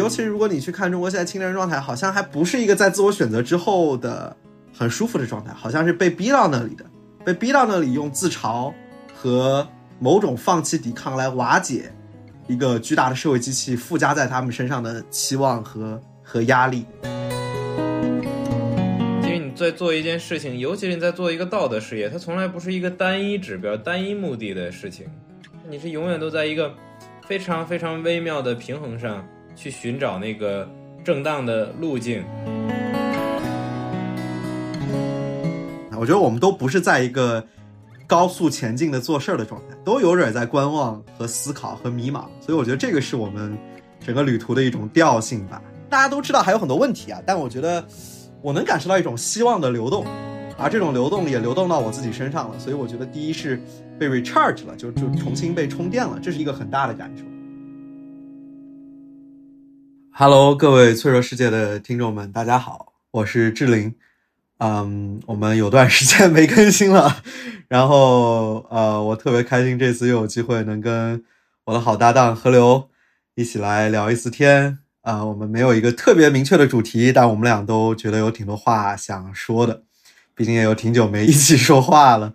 尤其是如果你去看中国现在青年人状态，好像还不是一个在自我选择之后的很舒服的状态，好像是被逼到那里的，被逼到那里用自嘲和某种放弃抵抗来瓦解一个巨大的社会机器附加在他们身上的期望和和压力。因为你在做一件事情，尤其是你在做一个道德事业，它从来不是一个单一指标、单一目的的事情，你是永远都在一个非常非常微妙的平衡上去寻找那个正当的路径。我觉得我们都不是在一个高速前进的做事儿的状态，都有点在观望和思考和迷茫，所以我觉得这个是我们整个旅途的一种调性吧。大家都知道还有很多问题啊，但我觉得我能感受到一种希望的流动，而这种流动也流动到我自己身上了，所以我觉得第一是被 recharge 了，就就重新被充电了，这是一个很大的感受。Hello，各位脆弱世界的听众们，大家好，我是志玲。嗯，我们有段时间没更新了，然后呃，我特别开心这次又有机会能跟我的好搭档河流一起来聊一次天啊。我们没有一个特别明确的主题，但我们俩都觉得有挺多话想说的，毕竟也有挺久没一起说话了。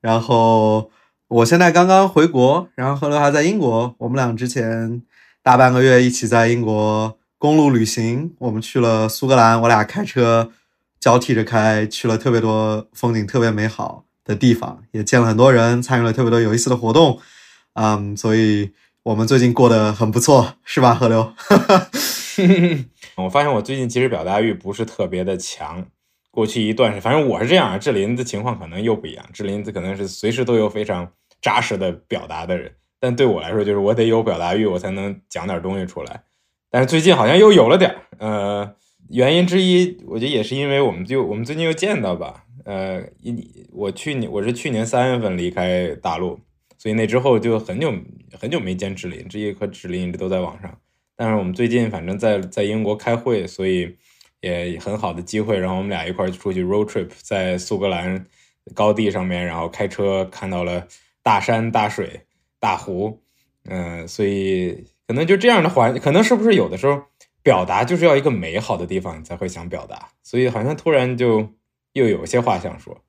然后我现在刚刚回国，然后河流还在英国，我们俩之前大半个月一起在英国公路旅行，我们去了苏格兰，我俩开车。交替着开，去了特别多风景特别美好的地方，也见了很多人，参与了特别多有意思的活动，嗯，所以我们最近过得很不错，是吧，河流？我发现我最近其实表达欲不是特别的强，过去一段时，反正我是这样啊。志林的情况可能又不一样，志林可能是随时都有非常扎实的表达的人，但对我来说，就是我得有表达欲，我才能讲点东西出来。但是最近好像又有了点呃。原因之一，我觉得也是因为我们就我们最近又见到吧，呃，一我去年我是去年三月份离开大陆，所以那之后就很久很久没见志林，志毅和志林一直都在网上，但是我们最近反正在在英国开会，所以也很好的机会，然后我们俩一块出去 road trip，在苏格兰高地上面，然后开车看到了大山大水大湖，嗯，所以可能就这样的环，可能是不是有的时候。表达就是要一个美好的地方，你才会想表达，所以好像突然就又有些话想说。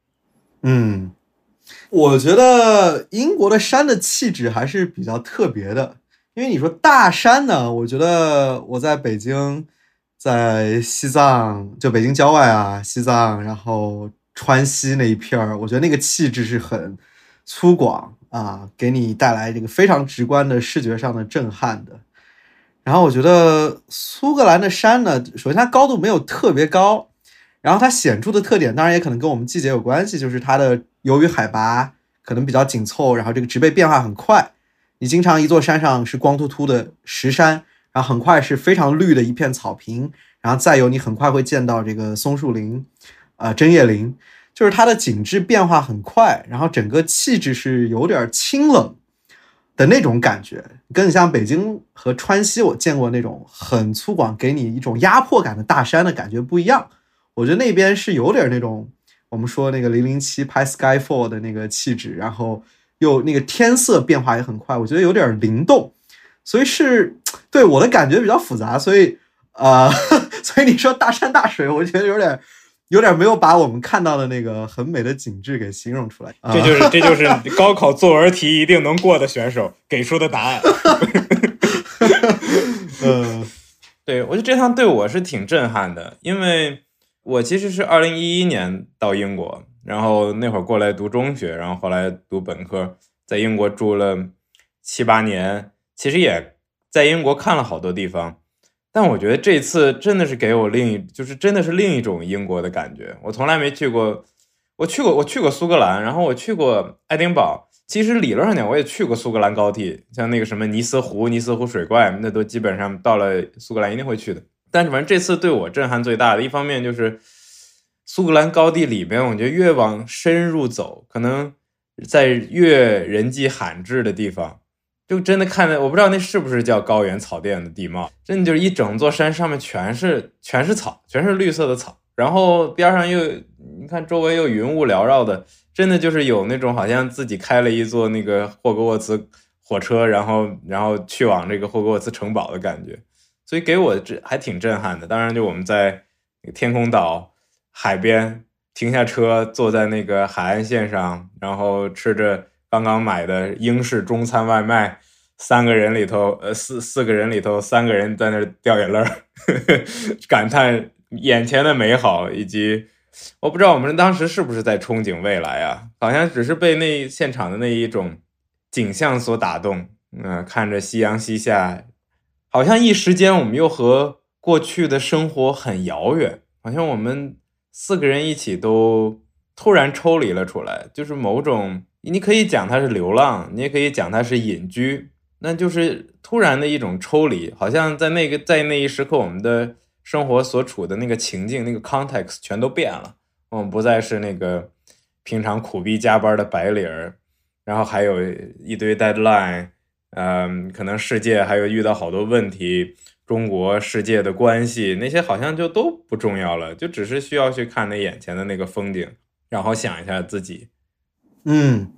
嗯，我觉得英国的山的气质还是比较特别的，因为你说大山呢，我觉得我在北京，在西藏，就北京郊外啊，西藏，然后川西那一片儿，我觉得那个气质是很粗犷啊，给你带来这个非常直观的视觉上的震撼的。然后我觉得苏格兰的山呢，首先它高度没有特别高，然后它显著的特点，当然也可能跟我们季节有关系，就是它的由于海拔可能比较紧凑，然后这个植被变化很快，你经常一座山上是光秃秃的石山，然后很快是非常绿的一片草坪，然后再有你很快会见到这个松树林，啊针叶林，就是它的景致变化很快，然后整个气质是有点清冷。的那种感觉，跟你像北京和川西我见过那种很粗犷，给你一种压迫感的大山的感觉不一样。我觉得那边是有点那种我们说那个零零七拍 Skyfall 的那个气质，然后又那个天色变化也很快，我觉得有点灵动，所以是对我的感觉比较复杂。所以呃，所以你说大山大水，我觉得有点。有点没有把我们看到的那个很美的景致给形容出来，这就是这就是高考作文题一定能过的选手给出的答案。嗯，对我觉得这趟对我是挺震撼的，因为我其实是二零一一年到英国，然后那会儿过来读中学，然后后来读本科，在英国住了七八年，其实也在英国看了好多地方。但我觉得这次真的是给我另一，就是真的是另一种英国的感觉。我从来没去过，我去过，我去过苏格兰，然后我去过爱丁堡。其实理论上讲，我也去过苏格兰高地，像那个什么尼斯湖、尼斯湖水怪，那都基本上到了苏格兰一定会去的。但是反正这次对我震撼最大的一方面就是苏格兰高地里边，我觉得越往深入走，可能在越人迹罕至的地方。就真的看的，我不知道那是不是叫高原草甸的地貌，真的就是一整座山上面全是全是草，全是绿色的草，然后边上又你看周围又云雾缭绕的，真的就是有那种好像自己开了一座那个霍格沃茨火车，然后然后去往这个霍格沃茨城堡的感觉，所以给我这还挺震撼的。当然，就我们在天空岛海边停下车，坐在那个海岸线上，然后吃着刚刚买的英式中餐外卖，三个人里头，呃，四四个人里头，三个人在那掉眼泪儿，感叹眼前的美好，以及我不知道我们当时是不是在憧憬未来啊？好像只是被那现场的那一种景象所打动。嗯，看着夕阳西下，好像一时间我们又和过去的生活很遥远，好像我们四个人一起都突然抽离了出来，就是某种你可以讲它是流浪，你也可以讲它是隐居，那就是突然的一种抽离，好像在那个在那一时刻，我们的生活所处的那个情境、那个 context 全都变了，我们不再是那个平常苦逼加班的白领儿，然后还有一堆 deadline。嗯，可能世界还有遇到好多问题，中国世界的关系那些好像就都不重要了，就只是需要去看那眼前的那个风景，然后想一下自己。嗯，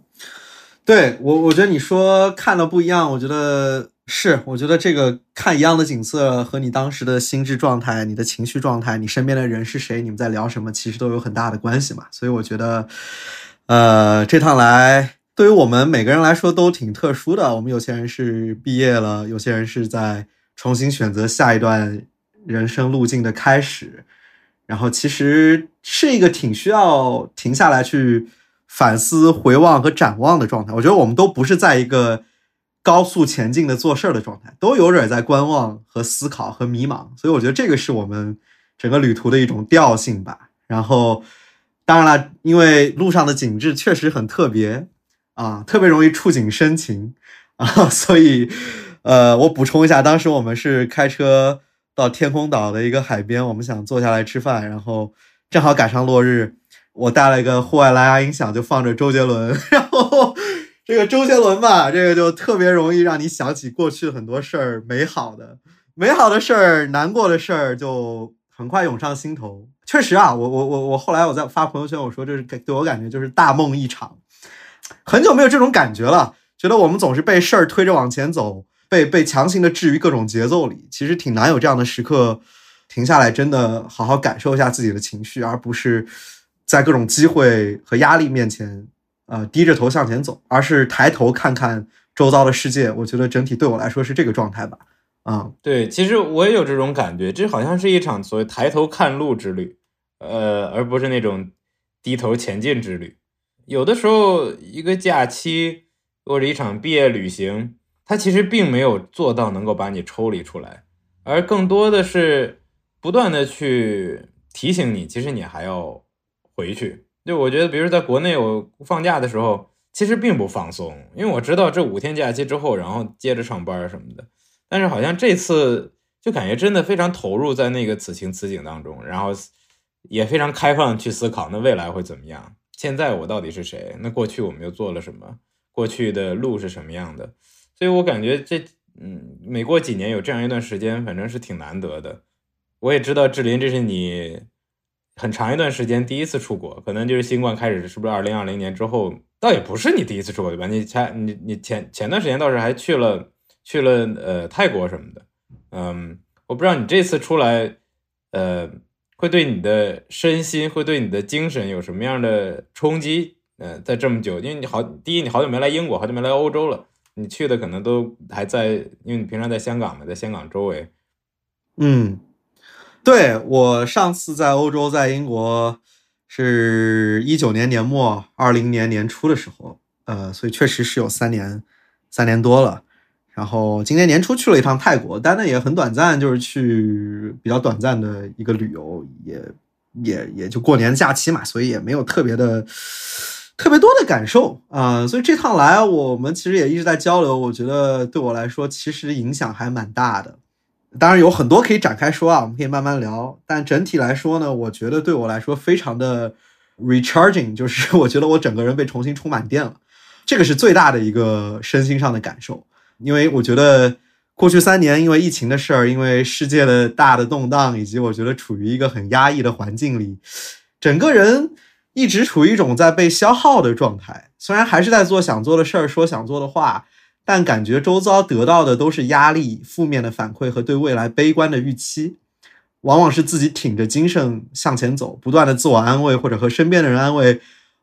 对我，我觉得你说看的不一样，我觉得是，我觉得这个看一样的景色和你当时的心智状态、你的情绪状态、你身边的人是谁、你们在聊什么，其实都有很大的关系嘛。所以我觉得，呃，这趟来。对于我们每个人来说都挺特殊的。我们有些人是毕业了，有些人是在重新选择下一段人生路径的开始。然后其实是一个挺需要停下来去反思、回望和展望的状态。我觉得我们都不是在一个高速前进的做事儿的状态，都有点在观望和思考和迷茫。所以我觉得这个是我们整个旅途的一种调性吧。然后当然了，因为路上的景致确实很特别。啊，特别容易触景生情 啊，所以，呃，我补充一下，当时我们是开车到天空岛的一个海边，我们想坐下来吃饭，然后正好赶上落日，我带了一个户外蓝牙音响，就放着周杰伦，然后这个周杰伦吧，这个就特别容易让你想起过去很多事儿，美好的、美好的事儿、难过的事儿，就很快涌上心头。确实啊，我我我我后来我在发朋友圈，我说这是给对我感觉就是大梦一场。很久没有这种感觉了，觉得我们总是被事儿推着往前走，被被强行的置于各种节奏里，其实挺难有这样的时刻，停下来真的好好感受一下自己的情绪，而不是在各种机会和压力面前，呃，低着头向前走，而是抬头看看周遭的世界。我觉得整体对我来说是这个状态吧。啊，对，其实我也有这种感觉，这好像是一场所谓抬头看路之旅，呃，而不是那种低头前进之旅。有的时候，一个假期或者一场毕业旅行，它其实并没有做到能够把你抽离出来，而更多的是不断的去提醒你，其实你还要回去。就我觉得，比如在国内我放假的时候，其实并不放松，因为我知道这五天假期之后，然后接着上班什么的。但是好像这次就感觉真的非常投入在那个此情此景当中，然后也非常开放去思考，那未来会怎么样。现在我到底是谁？那过去我们又做了什么？过去的路是什么样的？所以我感觉这，嗯，每过几年有这样一段时间，反正是挺难得的。我也知道志林，这是你很长一段时间第一次出国，可能就是新冠开始，是不是二零二零年之后？倒也不是你第一次出国对吧？你前你你前前段时间倒是还去了去了呃泰国什么的。嗯，我不知道你这次出来，呃。会对你的身心，会对你的精神有什么样的冲击？呃，在这么久，因为你好，第一，你好久没来英国，好久没来欧洲了，你去的可能都还在，因为你平常在香港嘛，在香港周围。嗯，对我上次在欧洲，在英国是一九年年末，二零年年初的时候，呃，所以确实是有三年，三年多了。然后今年年初去了一趟泰国，但那也很短暂，就是去比较短暂的一个旅游，也也也就过年假期嘛，所以也没有特别的特别多的感受啊。所以这趟来，我们其实也一直在交流。我觉得对我来说，其实影响还蛮大的。当然有很多可以展开说啊，我们可以慢慢聊。但整体来说呢，我觉得对我来说非常的 recharging，就是我觉得我整个人被重新充满电了，这个是最大的一个身心上的感受。因为我觉得过去三年，因为疫情的事儿，因为世界的大的动荡，以及我觉得处于一个很压抑的环境里，整个人一直处于一种在被消耗的状态。虽然还是在做想做的事儿，说想做的话，但感觉周遭得到的都是压力、负面的反馈和对未来悲观的预期，往往是自己挺着精神向前走，不断的自我安慰或者和身边的人安慰。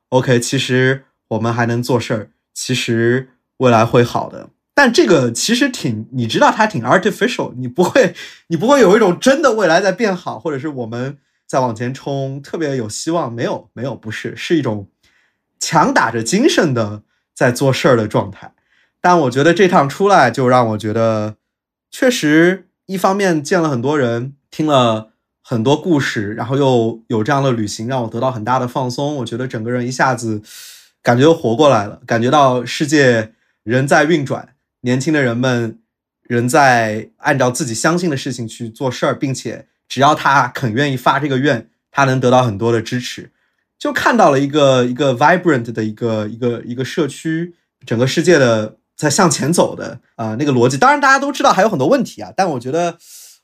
OK，其实我们还能做事儿，其实未来会好的。但这个其实挺，你知道它挺 artificial，你不会，你不会有一种真的未来在变好，或者是我们在往前冲，特别有希望。没有，没有，不是，是一种强打着精神的在做事儿的状态。但我觉得这趟出来就让我觉得，确实一方面见了很多人，听了很多故事，然后又有这样的旅行，让我得到很大的放松。我觉得整个人一下子感觉活过来了，感觉到世界人在运转，年轻的人们人在按照自己相信的事情去做事儿，并且只要他肯愿意发这个愿，他能得到很多的支持。就看到了一个一个 vibrant 的一个一个一个社区，整个世界的。在向前走的啊，那个逻辑，当然大家都知道还有很多问题啊，但我觉得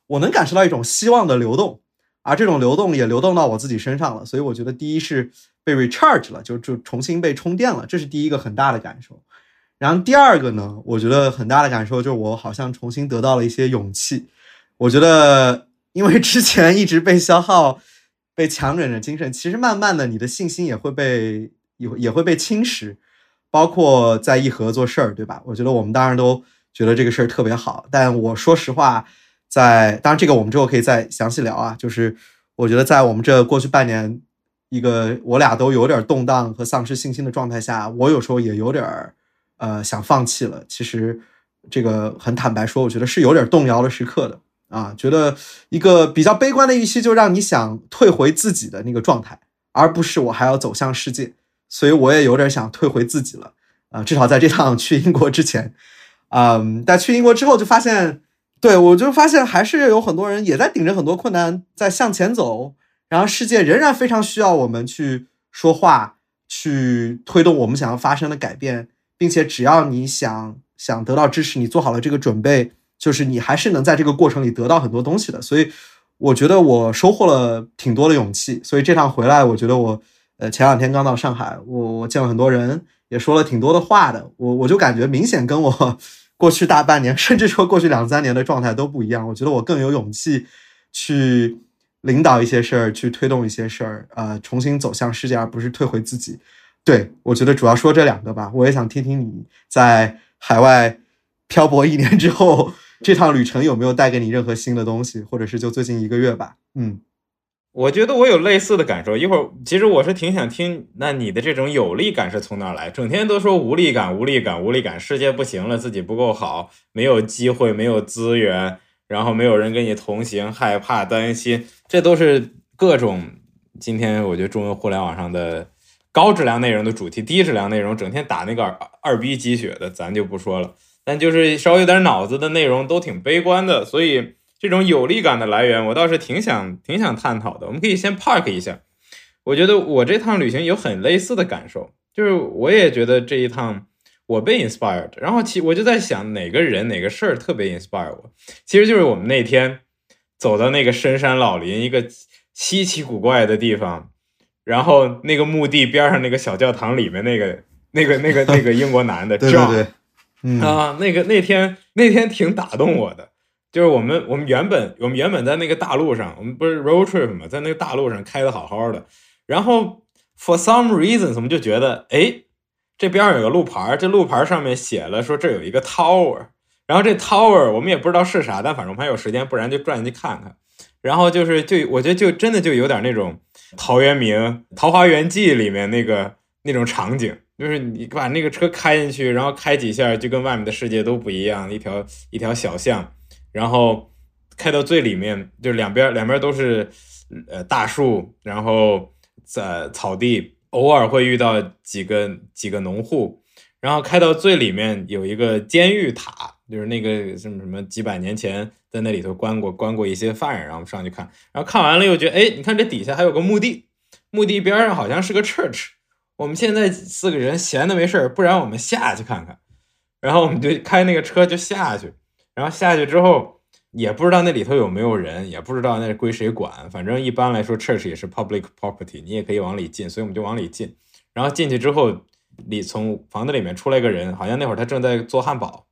我能感受到一种希望的流动，而这种流动也流动到我自己身上了，所以我觉得第一是被 recharge 了，就就重新被充电了，这是第一个很大的感受。然后第二个呢，我觉得很大的感受就是我好像重新得到了一些勇气。我觉得因为之前一直被消耗、被强忍着精神，其实慢慢的你的信心也会被也也会被侵蚀。包括在义和做事儿，对吧？我觉得我们当然都觉得这个事儿特别好，但我说实话，在当然这个我们之后可以再详细聊啊。就是我觉得在我们这过去半年，一个我俩都有点动荡和丧失信心的状态下，我有时候也有点呃想放弃了。其实这个很坦白说，我觉得是有点动摇的时刻的啊。觉得一个比较悲观的预期，就让你想退回自己的那个状态，而不是我还要走向世界。所以我也有点想退回自己了，啊，至少在这趟去英国之前，嗯，但去英国之后就发现，对我就发现还是有很多人也在顶着很多困难在向前走，然后世界仍然非常需要我们去说话，去推动我们想要发生的改变，并且只要你想想得到支持，你做好了这个准备，就是你还是能在这个过程里得到很多东西的。所以我觉得我收获了挺多的勇气，所以这趟回来，我觉得我。呃，前两天刚到上海，我我见了很多人，也说了挺多的话的。我我就感觉明显跟我 过去大半年，甚至说过去两三年的状态都不一样。我觉得我更有勇气去领导一些事儿，去推动一些事儿，呃，重新走向世界，而不是退回自己。对我觉得主要说这两个吧。我也想听听你在海外漂泊一年之后，这趟旅程有没有带给你任何新的东西，或者是就最近一个月吧。嗯。我觉得我有类似的感受。一会儿，其实我是挺想听，那你的这种有力感是从哪来？整天都说无力感、无力感、无力感，世界不行了，自己不够好，没有机会，没有资源，然后没有人跟你同行，害怕、担心，这都是各种今天我觉得中文互联网上的高质量内容的主题。低质量内容整天打那个二逼鸡血的，咱就不说了。但就是稍微有点脑子的内容都挺悲观的，所以。这种有力感的来源，我倒是挺想挺想探讨的。我们可以先 park 一下。我觉得我这趟旅行有很类似的感受，就是我也觉得这一趟我被 inspired。然后其我就在想哪个人哪个事儿特别 inspire 我，其实就是我们那天走到那个深山老林一个稀奇古怪的地方，然后那个墓地边上那个小教堂里面那个那个那个那个英国男的，对对对，啊，那个那天那天挺打动我的。就是我们，我们原本，我们原本在那个大路上，我们不是 road trip 嘛，在那个大路上开的好好的，然后 for some reason，我们就觉得，哎，这边有个路牌，这路牌上面写了说这有一个 tower，然后这 tower 我们也不知道是啥，但反正我们还有时间，不然就转进去看看。然后就是，就我觉得就真的就有点那种陶渊明《桃花源记》里面那个那种场景，就是你把那个车开进去，然后开几下就跟外面的世界都不一样，一条一条小巷。然后开到最里面，就两边两边都是呃大树，然后在草地，偶尔会遇到几个几个农户。然后开到最里面有一个监狱塔，就是那个什么什么几百年前在那里头关过关过一些犯人，然后我们上去看。然后看完了又觉得，哎，你看这底下还有个墓地，墓地边上好像是个 church。我们现在四个人闲的没事儿，不然我们下去看看。然后我们就开那个车就下去。然后下去之后，也不知道那里头有没有人，也不知道那归谁管。反正一般来说，church 也是 public property，你也可以往里进，所以我们就往里进。然后进去之后，里从房子里面出来一个人，好像那会儿他正在做汉堡，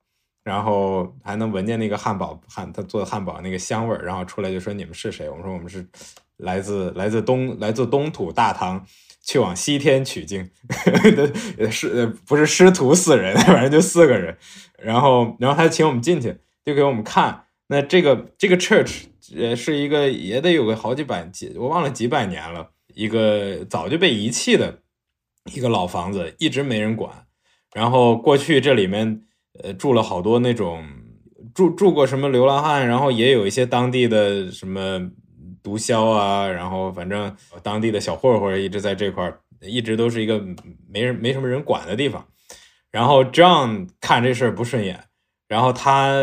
然后还能闻见那个汉堡汉他做的汉堡那个香味儿，然后出来就说你们是谁？我们说我们是来自来自东来自东土大唐，去往西天取经的 是不是师徒四人，反正就四个人。然后然后他请我们进去，就给我们看。那这个这个 church 呃是一个也得有个好几百几，我忘了几百年了，一个早就被遗弃的一个老房子，一直没人管。然后过去这里面。呃，住了好多那种住住过什么流浪汉，然后也有一些当地的什么毒枭啊，然后反正当地的小混混一直在这块，一直都是一个没人没什么人管的地方。然后 John 看这事儿不顺眼，然后他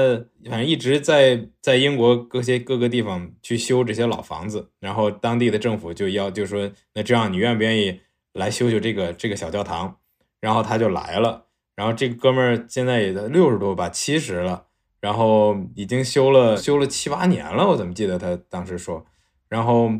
反正一直在在英国各些各个地方去修这些老房子，然后当地的政府就要就说，那这样你愿不愿意来修修这个这个小教堂？然后他就来了。然后这个哥们儿现在也在六十多吧，七十了，然后已经修了修了七八年了，我怎么记得他当时说，然后，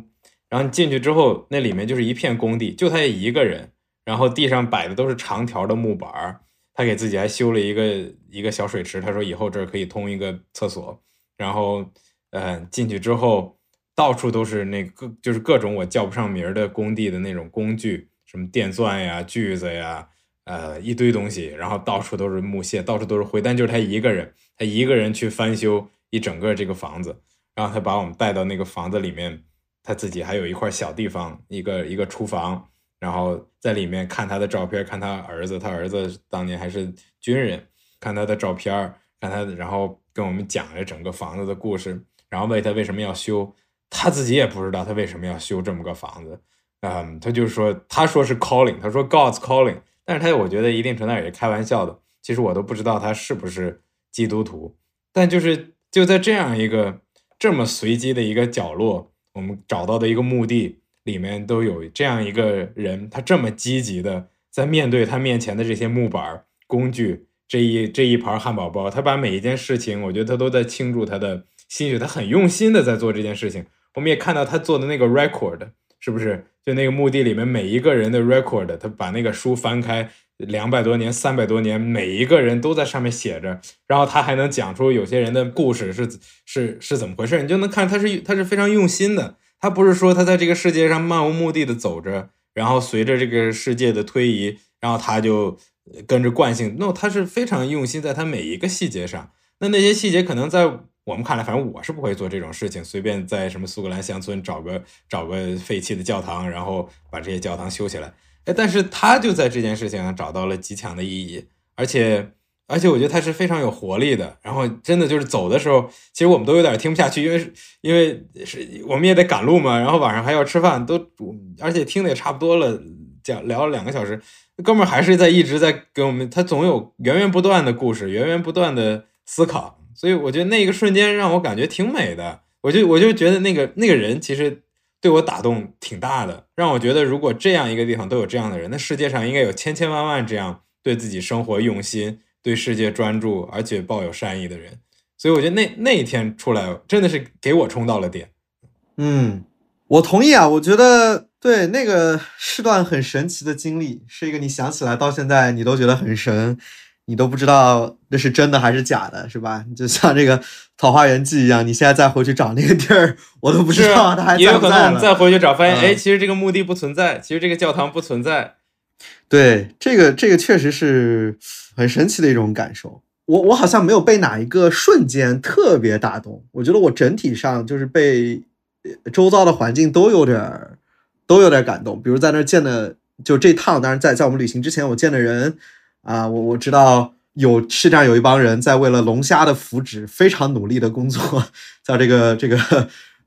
然后进去之后，那里面就是一片工地，就他一个人，然后地上摆的都是长条的木板儿，他给自己还修了一个一个小水池，他说以后这儿可以通一个厕所，然后，嗯，进去之后到处都是那个就是各种我叫不上名儿的工地的那种工具，什么电钻呀、锯子呀。呃，一堆东西，然后到处都是木屑，到处都是灰，但就是他一个人，他一个人去翻修一整个这个房子，然后他把我们带到那个房子里面，他自己还有一块小地方，一个一个厨房，然后在里面看他的照片，看他儿子，他儿子当年还是军人，看他的照片，看他，然后跟我们讲了整个房子的故事，然后问他为什么要修，他自己也不知道他为什么要修这么个房子，嗯，他就说，他说是 calling，他说 God's calling。但是他我觉得一定程度也是开玩笑的。其实我都不知道他是不是基督徒，但就是就在这样一个这么随机的一个角落，我们找到的一个墓地里面都有这样一个人，他这么积极的在面对他面前的这些木板工具，这一这一盘汉堡包，他把每一件事情，我觉得他都在倾注他的心血，他很用心的在做这件事情。我们也看到他做的那个 record。是不是就那个墓地里面每一个人的 record，他把那个书翻开，两百多年、三百多年，每一个人都在上面写着，然后他还能讲出有些人的故事是是是怎么回事，你就能看他是他是非常用心的，他不是说他在这个世界上漫无目的的走着，然后随着这个世界的推移，然后他就跟着惯性，no，他是非常用心在他每一个细节上，那那些细节可能在。我们看来，反正我是不会做这种事情，随便在什么苏格兰乡村找个找个废弃的教堂，然后把这些教堂修起来。哎，但是他就在这件事情上找到了极强的意义，而且而且我觉得他是非常有活力的。然后真的就是走的时候，其实我们都有点听不下去，因为因为是我们也得赶路嘛，然后晚上还要吃饭，都而且听的也差不多了，讲聊了两个小时，哥们儿还是在一直在给我们，他总有源源不断的故事，源源不断的思考。所以我觉得那个瞬间让我感觉挺美的，我就我就觉得那个那个人其实对我打动挺大的，让我觉得如果这样一个地方都有这样的人，那世界上应该有千千万万这样对自己生活用心、对世界专注而且抱有善意的人。所以我觉得那那一天出来真的是给我冲到了点。嗯，我同意啊，我觉得对那个是段很神奇的经历，是一个你想起来到现在你都觉得很神。你都不知道那是真的还是假的，是吧？就像这个《桃花源记》一样，你现在再回去找那个地儿，我都不知道它还在不在了。再回去找，发现哎，其实这个墓地不存在，其实这个教堂不存在。对，这个这个确实是很神奇的一种感受。我我好像没有被哪一个瞬间特别打动，我觉得我整体上就是被周遭的环境都有点都有点感动。比如在那儿见的，就这趟，当然在在我们旅行之前，我见的人。啊，我我知道有世界上有一帮人在为了龙虾的福祉非常努力的工作，叫这个这个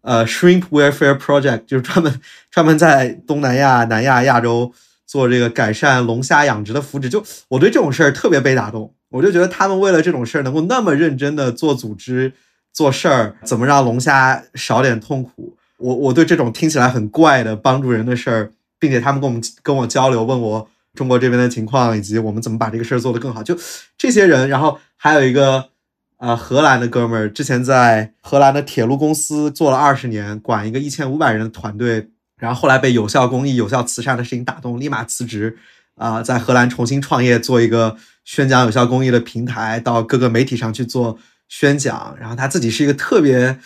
呃 Shrimp Welfare Project，就是专门专门在东南亚、南亚、亚洲做这个改善龙虾养殖的福祉。就我对这种事儿特别被打动，我就觉得他们为了这种事儿能够那么认真的做组织做事儿，怎么让龙虾少点痛苦？我我对这种听起来很怪的帮助人的事儿，并且他们跟我们跟我交流，问我。中国这边的情况，以及我们怎么把这个事儿做得更好，就这些人，然后还有一个呃荷兰的哥们儿，之前在荷兰的铁路公司做了二十年，管一个一千五百人的团队，然后后来被有效公益、有效慈善的事情打动，立马辞职，啊，在荷兰重新创业，做一个宣讲有效公益的平台，到各个媒体上去做宣讲。然后他自己是一个特别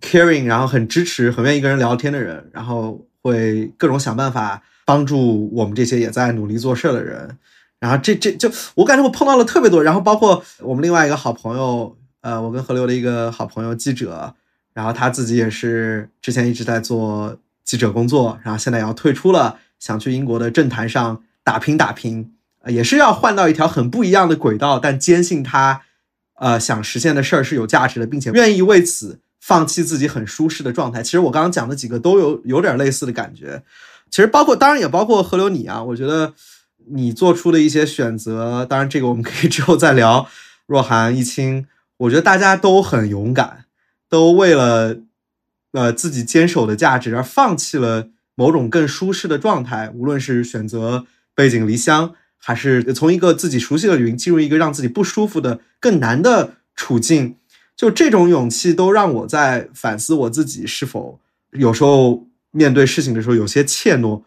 caring，然后很支持、很愿意跟人聊天的人，然后会各种想办法帮助我们这些也在努力做事的人。然后这这就我感觉我碰到了特别多，然后包括我们另外一个好朋友，呃，我跟河流的一个好朋友记者，然后他自己也是之前一直在做记者工作，然后现在也要退出了，想去英国的政坛上打拼打拼，也是要换到一条很不一样的轨道，但坚信他，呃，想实现的事儿是有价值的，并且愿意为此放弃自己很舒适的状态。其实我刚刚讲的几个都有有点类似的感觉，其实包括当然也包括河流你啊，我觉得。你做出的一些选择，当然这个我们可以 之后再聊。若涵、一清，我觉得大家都很勇敢，都为了呃自己坚守的价值而放弃了某种更舒适的状态，无论是选择背井离乡，还是从一个自己熟悉的领域进入一个让自己不舒服的更难的处境，就这种勇气都让我在反思我自己是否有时候面对事情的时候有些怯懦，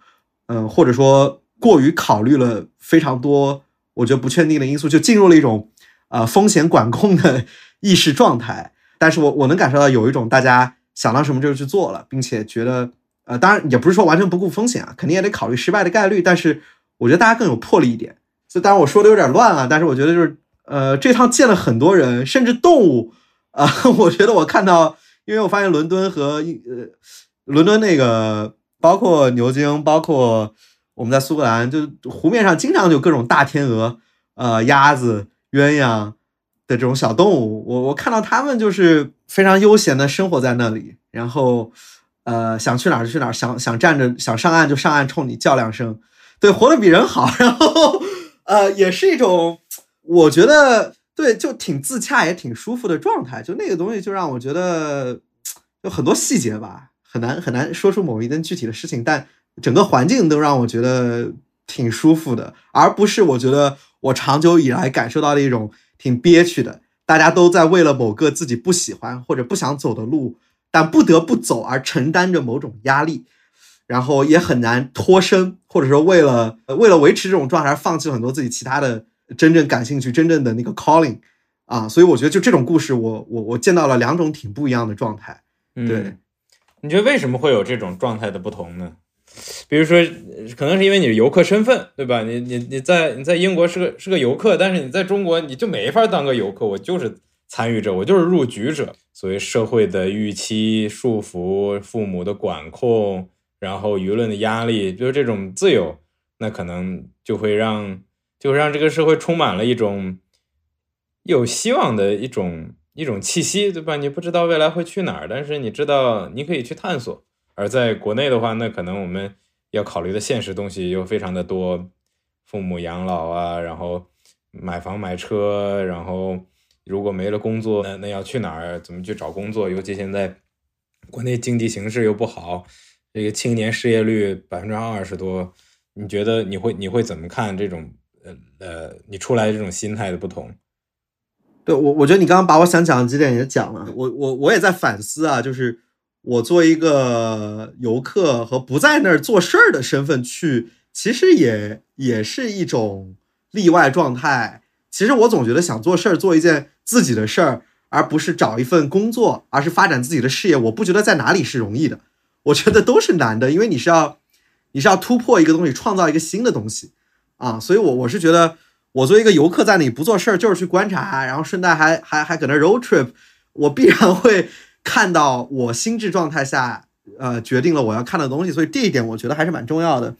嗯，或者说。过于考虑了非常多，我觉得不确定的因素，就进入了一种呃风险管控的 意识状态。但是我我能感受到有一种大家想到什么就去做了，并且觉得呃，当然也不是说完全不顾风险啊，肯定也得考虑失败的概率。但是我觉得大家更有魄力一点。所以当然我说的有点乱了，但是我觉得就是呃，这趟见了很多人，甚至动物 啊，我觉得我看到，因为我发现伦敦和呃伦敦那个包括牛津，包括。我们在苏格兰，就湖面上经常有各种大天鹅、呃鸭子、鸳鸯这种小动物。我我看到它们就是非常悠闲的生活在那里，然后呃想去哪儿就去哪儿，想想站着想上岸就上岸，冲你叫两声，对，活得比人好。然后呃也是一种我觉得对，就挺自洽也挺舒服的状态。就那个东西就让我觉得有很多细节吧，很难很难说出某一件具体的事情，但。整个环境都让我觉得挺舒服的，而不是我觉得我长久以来感受到的一种挺憋屈的。大家都在为了某个自己不喜欢或者不想走的路，但不得不走而承担着某种压力，然后也很难脱身，或者说为了为了维持这种状态而放弃了很多自己其他的真正感兴趣、真正的那个 calling 啊。所以我觉得就这种故事，我我我见到了两种挺不一样的状态。对，你觉得为什么会有这种状态的不同呢？比如说，可能是因为你是游客身份，对吧？你你你在你在英国是个是个游客，但是你在中国你就没法当个游客，我就是参与者，我就是入局者。所谓社会的预期束缚、父母的管控，然后舆论的压力，就是这种自由，那可能就会让就会让这个社会充满了一种有希望的一种一种气息，对吧？你不知道未来会去哪儿，但是你知道你可以去探索。而在国内的话，那可能我们要考虑的现实东西又非常的多，父母养老啊，然后买房买车，然后如果没了工作，那那要去哪儿？怎么去找工作？尤其现在国内经济形势又不好，这个青年失业率百分之二十多，你觉得你会你会怎么看这种呃呃你出来这种心态的不同？对我，我觉得你刚刚把我想讲的几点也讲了，我我我也在反思啊，就是。我作为一个游客和不在那儿做事儿的身份去，其实也也是一种例外状态。其实我总觉得想做事儿，做一件自己的事儿，而不是找一份工作，而是发展自己的事业。我不觉得在哪里是容易的，我觉得都是难的，因为你是要你是要突破一个东西，创造一个新的东西啊。所以，我我是觉得，我作为一个游客在那里不做事儿，就是去观察，然后顺带还还还搁那 road trip，我必然会。看到我心智状态下，呃，决定了我要看的东西，所以这一点我觉得还是蛮重要的。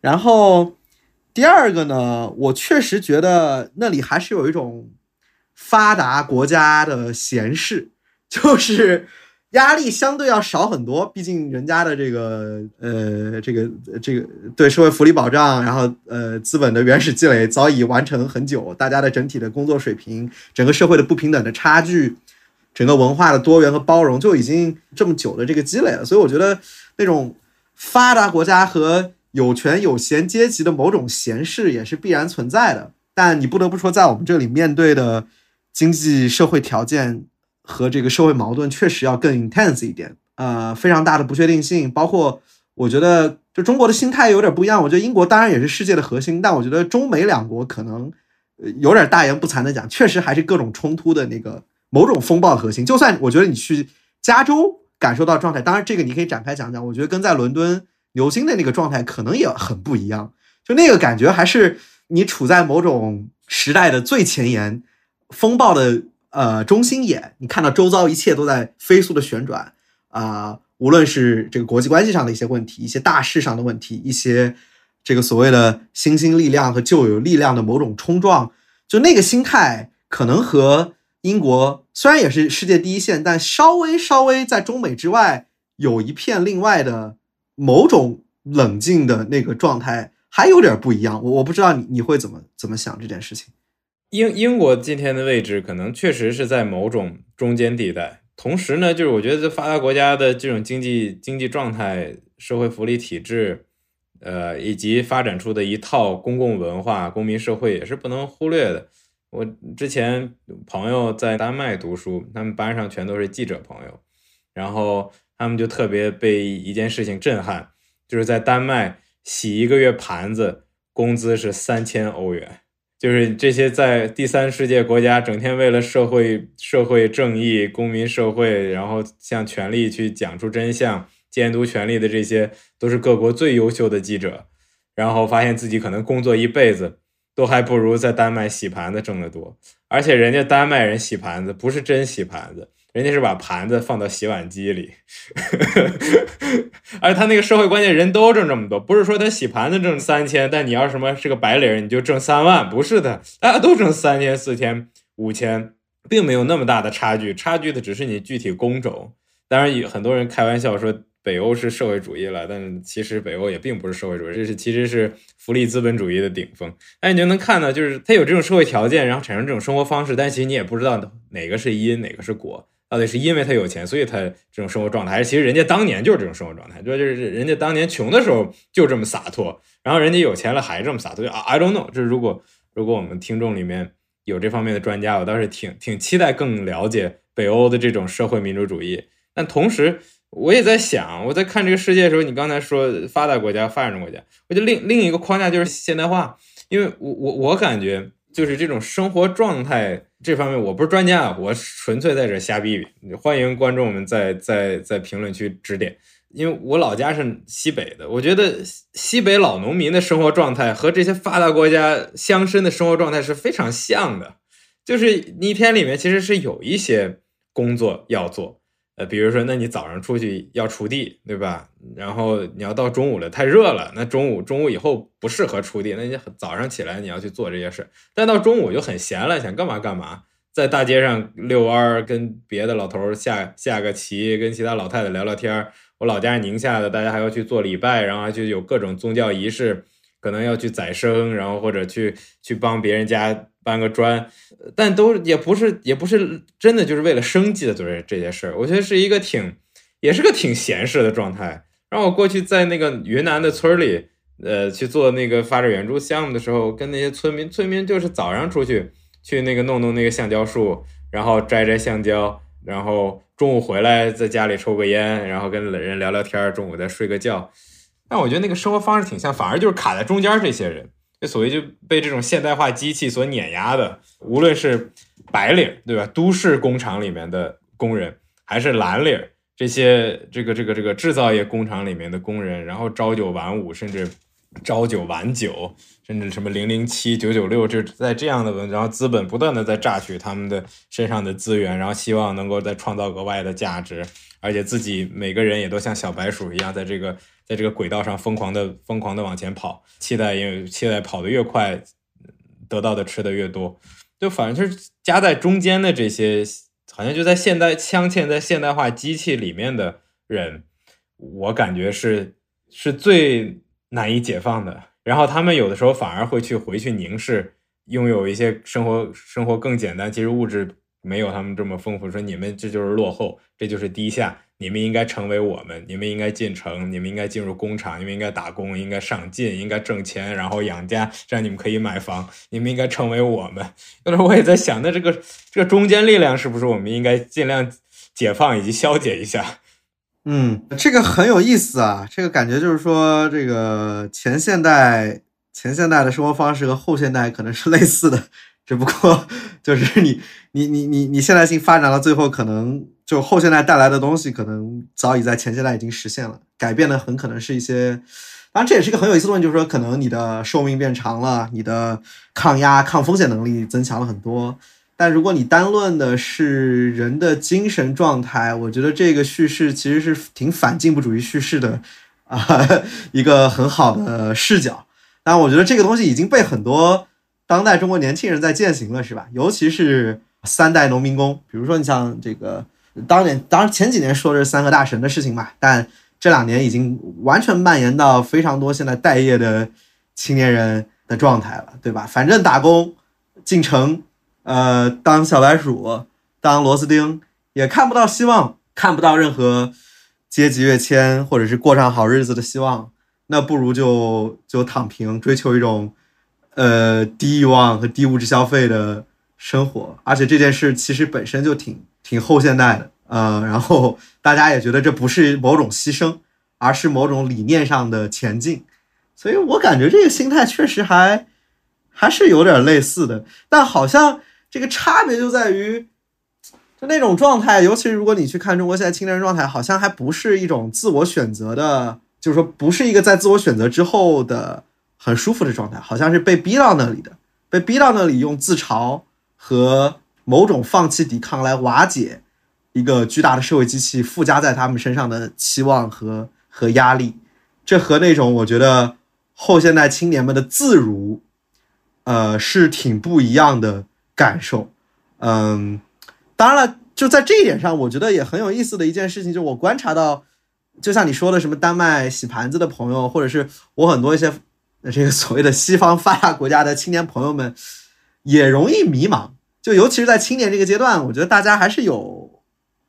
然后第二个呢，我确实觉得那里还是有一种发达国家的闲适，就是压力相对要少很多。毕竟人家的这个呃，这个这个对社会福利保障，然后呃，资本的原始积累早已完成很久，大家的整体的工作水平，整个社会的不平等的差距。整个文化的多元和包容就已经这么久的这个积累了，所以我觉得那种发达国家和有权有闲阶级的某种闲适也是必然存在的。但你不得不说，在我们这里面对的经济社会条件和这个社会矛盾确实要更 intense 一点，呃，非常大的不确定性，包括我觉得就中国的心态有点不一样。我觉得英国当然也是世界的核心，但我觉得中美两国可能有点大言不惭的讲，确实还是各种冲突的那个某种风暴的核心。就算我觉得你去加州感受到状态，当然这个你可以展开讲讲。我觉得跟在伦敦、牛津的那个状态可能也很不一样。就那个感觉还是你处在某种时代的最前沿，风暴的呃中心眼，你看到周遭一切都在飞速的旋转啊。无论是这个国际关系上的一些问题，一些大事上的问题，一些这个所谓的新兴力量和旧有力量的某种冲撞，就那个心态，可能和英国虽然也是世界第一线，但稍微稍微在中美之外有一片另外的某种冷静的那个状态，还有点不一样。我我不知道你你会怎么怎么想这件事情。英英国今天的位置，可能确实是在某种中间地带。同时呢，就是我觉得这发达国家的这种经济经济状态、社会福利体制，呃，以及发展出的一套公共文化、公民社会也是不能忽略的。我之前朋友在丹麦读书，他们班上全都是记者朋友，然后他们就特别被一件事情震撼，就是在丹麦洗一个月盘子，工资是三千欧元。就是这些在第三世界国家整天为了社会、社会正义、公民社会，然后向权力去讲出真相、监督权力的这些，都是各国最优秀的记者。然后发现自己可能工作一辈子，都还不如在丹麦洗盘子挣得多。而且人家丹麦人洗盘子不是真洗盘子。人家是把盘子放到洗碗机里，而他那个社会关键人都挣这么多，不是说他洗盘子挣三千，但你要什么是个白领你就挣三万，不是的，大家都挣三千、四千、五千，并没有那么大的差距，差距的只是你具体工种。当然，有很多人开玩笑说北欧是社会主义了，但其实北欧也并不是社会主义，这是其实是福利资本主义的顶峰。哎，你就能看到，就是他有这种社会条件，然后产生这种生活方式，但其实你也不知道哪个是因，哪个是果。到底是因为他有钱，所以他这种生活状态，还是其实人家当年就是这种生活状态？就就是人家当年穷的时候就这么洒脱，然后人家有钱了还这么洒脱？I don't know。就是如果如果我们听众里面有这方面的专家，我倒是挺挺期待更了解北欧的这种社会民主主义。但同时，我也在想，我在看这个世界的时候，你刚才说发达国家、发展中国家，我觉得另另一个框架就是现代化，因为我我我感觉。就是这种生活状态这方面，我不是专家，我纯粹在这瞎逼逼。欢迎观众们在在在评论区指点，因为我老家是西北的，我觉得西北老农民的生活状态和这些发达国家乡绅的生活状态是非常像的，就是一天里面其实是有一些工作要做。呃，比如说，那你早上出去要锄地，对吧？然后你要到中午了，太热了，那中午中午以后不适合锄地，那你早上起来你要去做这些事。但到中午就很闲了，想干嘛干嘛，在大街上遛弯儿，跟别的老头下下个棋，跟其他老太太聊聊天儿我老家是宁夏的，大家还要去做礼拜，然后就有各种宗教仪式，可能要去宰生，然后或者去去帮别人家。搬个砖，但都也不是，也不是真的就是为了生计的做这这些事儿。我觉得是一个挺，也是个挺闲适的状态。然后我过去在那个云南的村里，呃，去做那个发展援助项目的时候，跟那些村民，村民就是早上出去去那个弄弄那个橡胶树，然后摘摘橡胶，然后中午回来在家里抽个烟，然后跟人聊聊天，中午再睡个觉。但我觉得那个生活方式挺像，反而就是卡在中间这些人。就所谓就被这种现代化机器所碾压的，无论是白领对吧？都市工厂里面的工人，还是蓝领这些这个这个这个制造业工厂里面的工人，然后朝九晚五，甚至朝九晚九，甚至什么零零七九九六，就在这样的，然后资本不断的在榨取他们的身上的资源，然后希望能够再创造额外的价值，而且自己每个人也都像小白鼠一样，在这个。在这个轨道上疯狂的疯狂的往前跑，期待因为期待跑得越快，得到的吃的越多，就反正就是夹在中间的这些，好像就在现代镶嵌在现代化机器里面的人，我感觉是是最难以解放的。然后他们有的时候反而会去回去凝视，拥有一些生活生活更简单，其实物质没有他们这么丰富。说你们这就是落后，这就是低下。你们应该成为我们，你们应该进城，你们应该进入工厂，你们应该打工，应该上进，应该挣钱，然后养家，这样你们可以买房。你们应该成为我们。有时候我也在想，那这个这个中间力量是不是我们应该尽量解放以及消解一下？嗯，这个很有意思啊，这个感觉就是说，这个前现代前现代的生活方式和后现代可能是类似的，只不过就是你你你你你现代性发展到最后，可能就后现代带来的东西，可能早已在前现代已经实现了，改变的很可能是一些。当然，这也是一个很有意思的问题，就是说，可能你的寿命变长了，你的抗压、抗风险能力增强了很多。但如果你单论的是人的精神状态，我觉得这个叙事其实是挺反进步主义叙事的啊，一个很好的视角。但我觉得这个东西已经被很多当代中国年轻人在践行了，是吧？尤其是三代农民工，比如说你像这个当年，当然前几年说的是三个大神的事情嘛，但。这两年已经完全蔓延到非常多现在待业的青年人的状态了，对吧？反正打工进城，呃，当小白鼠，当螺丝钉，也看不到希望，看不到任何阶级跃迁或者是过上好日子的希望，那不如就就躺平，追求一种呃低欲望和低物质消费的生活。而且这件事其实本身就挺挺后现代的。呃，然后大家也觉得这不是某种牺牲，而是某种理念上的前进，所以我感觉这个心态确实还还是有点类似的，但好像这个差别就在于，就那种状态，尤其是如果你去看中国现在青年人状态，好像还不是一种自我选择的，就是说不是一个在自我选择之后的很舒服的状态，好像是被逼到那里的，被逼到那里用自嘲和某种放弃抵抗来瓦解。一个巨大的社会机器附加在他们身上的期望和和压力，这和那种我觉得后现代青年们的自如，呃，是挺不一样的感受。嗯，当然了，就在这一点上，我觉得也很有意思的一件事情，就我观察到，就像你说的，什么丹麦洗盘子的朋友，或者是我很多一些这个所谓的西方发达国家的青年朋友们，也容易迷茫。就尤其是在青年这个阶段，我觉得大家还是有。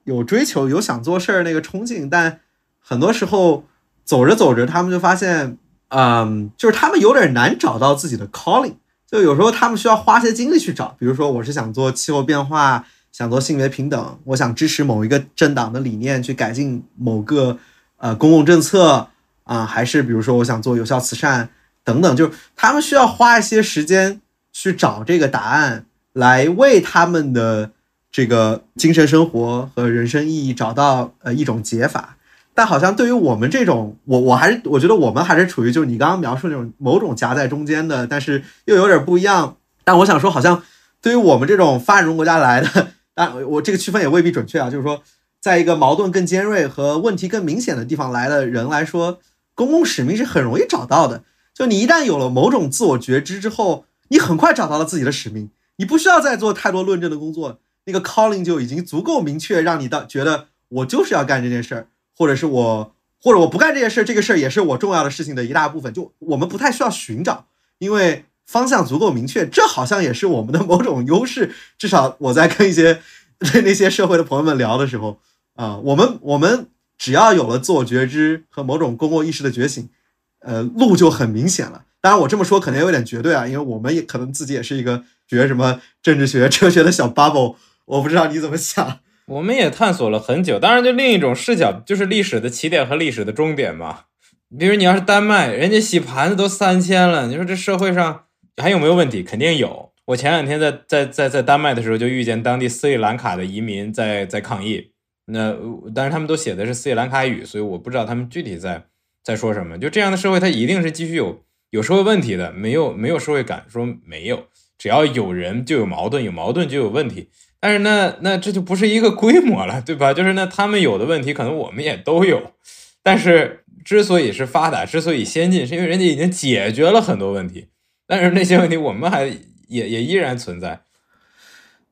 有追求，有想做事儿那个冲劲，但很多时候走着走着，他们就发现，嗯，就是他们有点难找到自己的 calling。就有时候他们需要花些精力去找，比如说我是想做气候变化，想做性别平等，我想支持某一个政党的理念去改进某个呃公共政策啊，还是比如说我想做有效慈善等等，就是他们需要花一些时间去找这个答案，来为他们的。这个精神生活和人生意义找到呃一种解法，但好像对于我们这种，我我还是我觉得我们还是处于就是你刚刚描述那种某种夹在中间的，但是又有点不一样。但我想说，好像对于我们这种发展中国家来的，但我这个区分也未必准确啊。就是说，在一个矛盾更尖锐和问题更明显的地方来的人来说，公共使命是很容易找到的。就你一旦有了某种自我觉知之后，你很快找到了自己的使命，你不需要再做太多论证的工作。那个 calling 就已经足够明确，让你到觉得我就是要干这件事儿，或者是我，或者我不干这件事儿，这个事儿也是我重要的事情的一大部分。就我们不太需要寻找，因为方向足够明确。这好像也是我们的某种优势。至少我在跟一些 那些社会的朋友们聊的时候，啊，我们我们只要有了自我觉知和某种公共意识的觉醒，呃，路就很明显了。当然，我这么说可能有点绝对啊，因为我们也可能自己也是一个学什么政治学、哲学的小 bubble。我不知道你怎么想，我们也探索了很久。当然，就另一种视角，就是历史的起点和历史的终点嘛。比如你要是丹麦，人家洗盘子都三千了，你说这社会上还有没有问题？肯定有。我前两天在在在在丹麦的时候，就遇见当地斯里兰卡的移民在在抗议。那但是他们都写的是斯里兰卡语，所以我不知道他们具体在在说什么。就这样的社会，它一定是继续有有社会问题的，没有没有社会感，说没有。只要有人就有矛盾，有矛盾就有问题。但是那那这就不是一个规模了，对吧？就是那他们有的问题，可能我们也都有。但是之所以是发达，之所以先进，是因为人家已经解决了很多问题。但是那些问题我们还也也依然存在。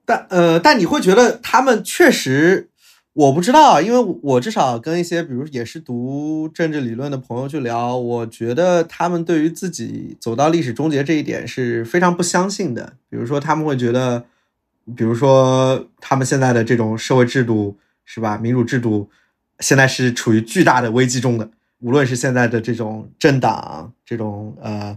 但呃，但你会觉得他们确实，我不知道，因为我至少跟一些比如也是读政治理论的朋友去聊，我觉得他们对于自己走到历史终结这一点是非常不相信的。比如说他们会觉得。比如说，他们现在的这种社会制度是吧？民主制度现在是处于巨大的危机中的。无论是现在的这种政党、这种呃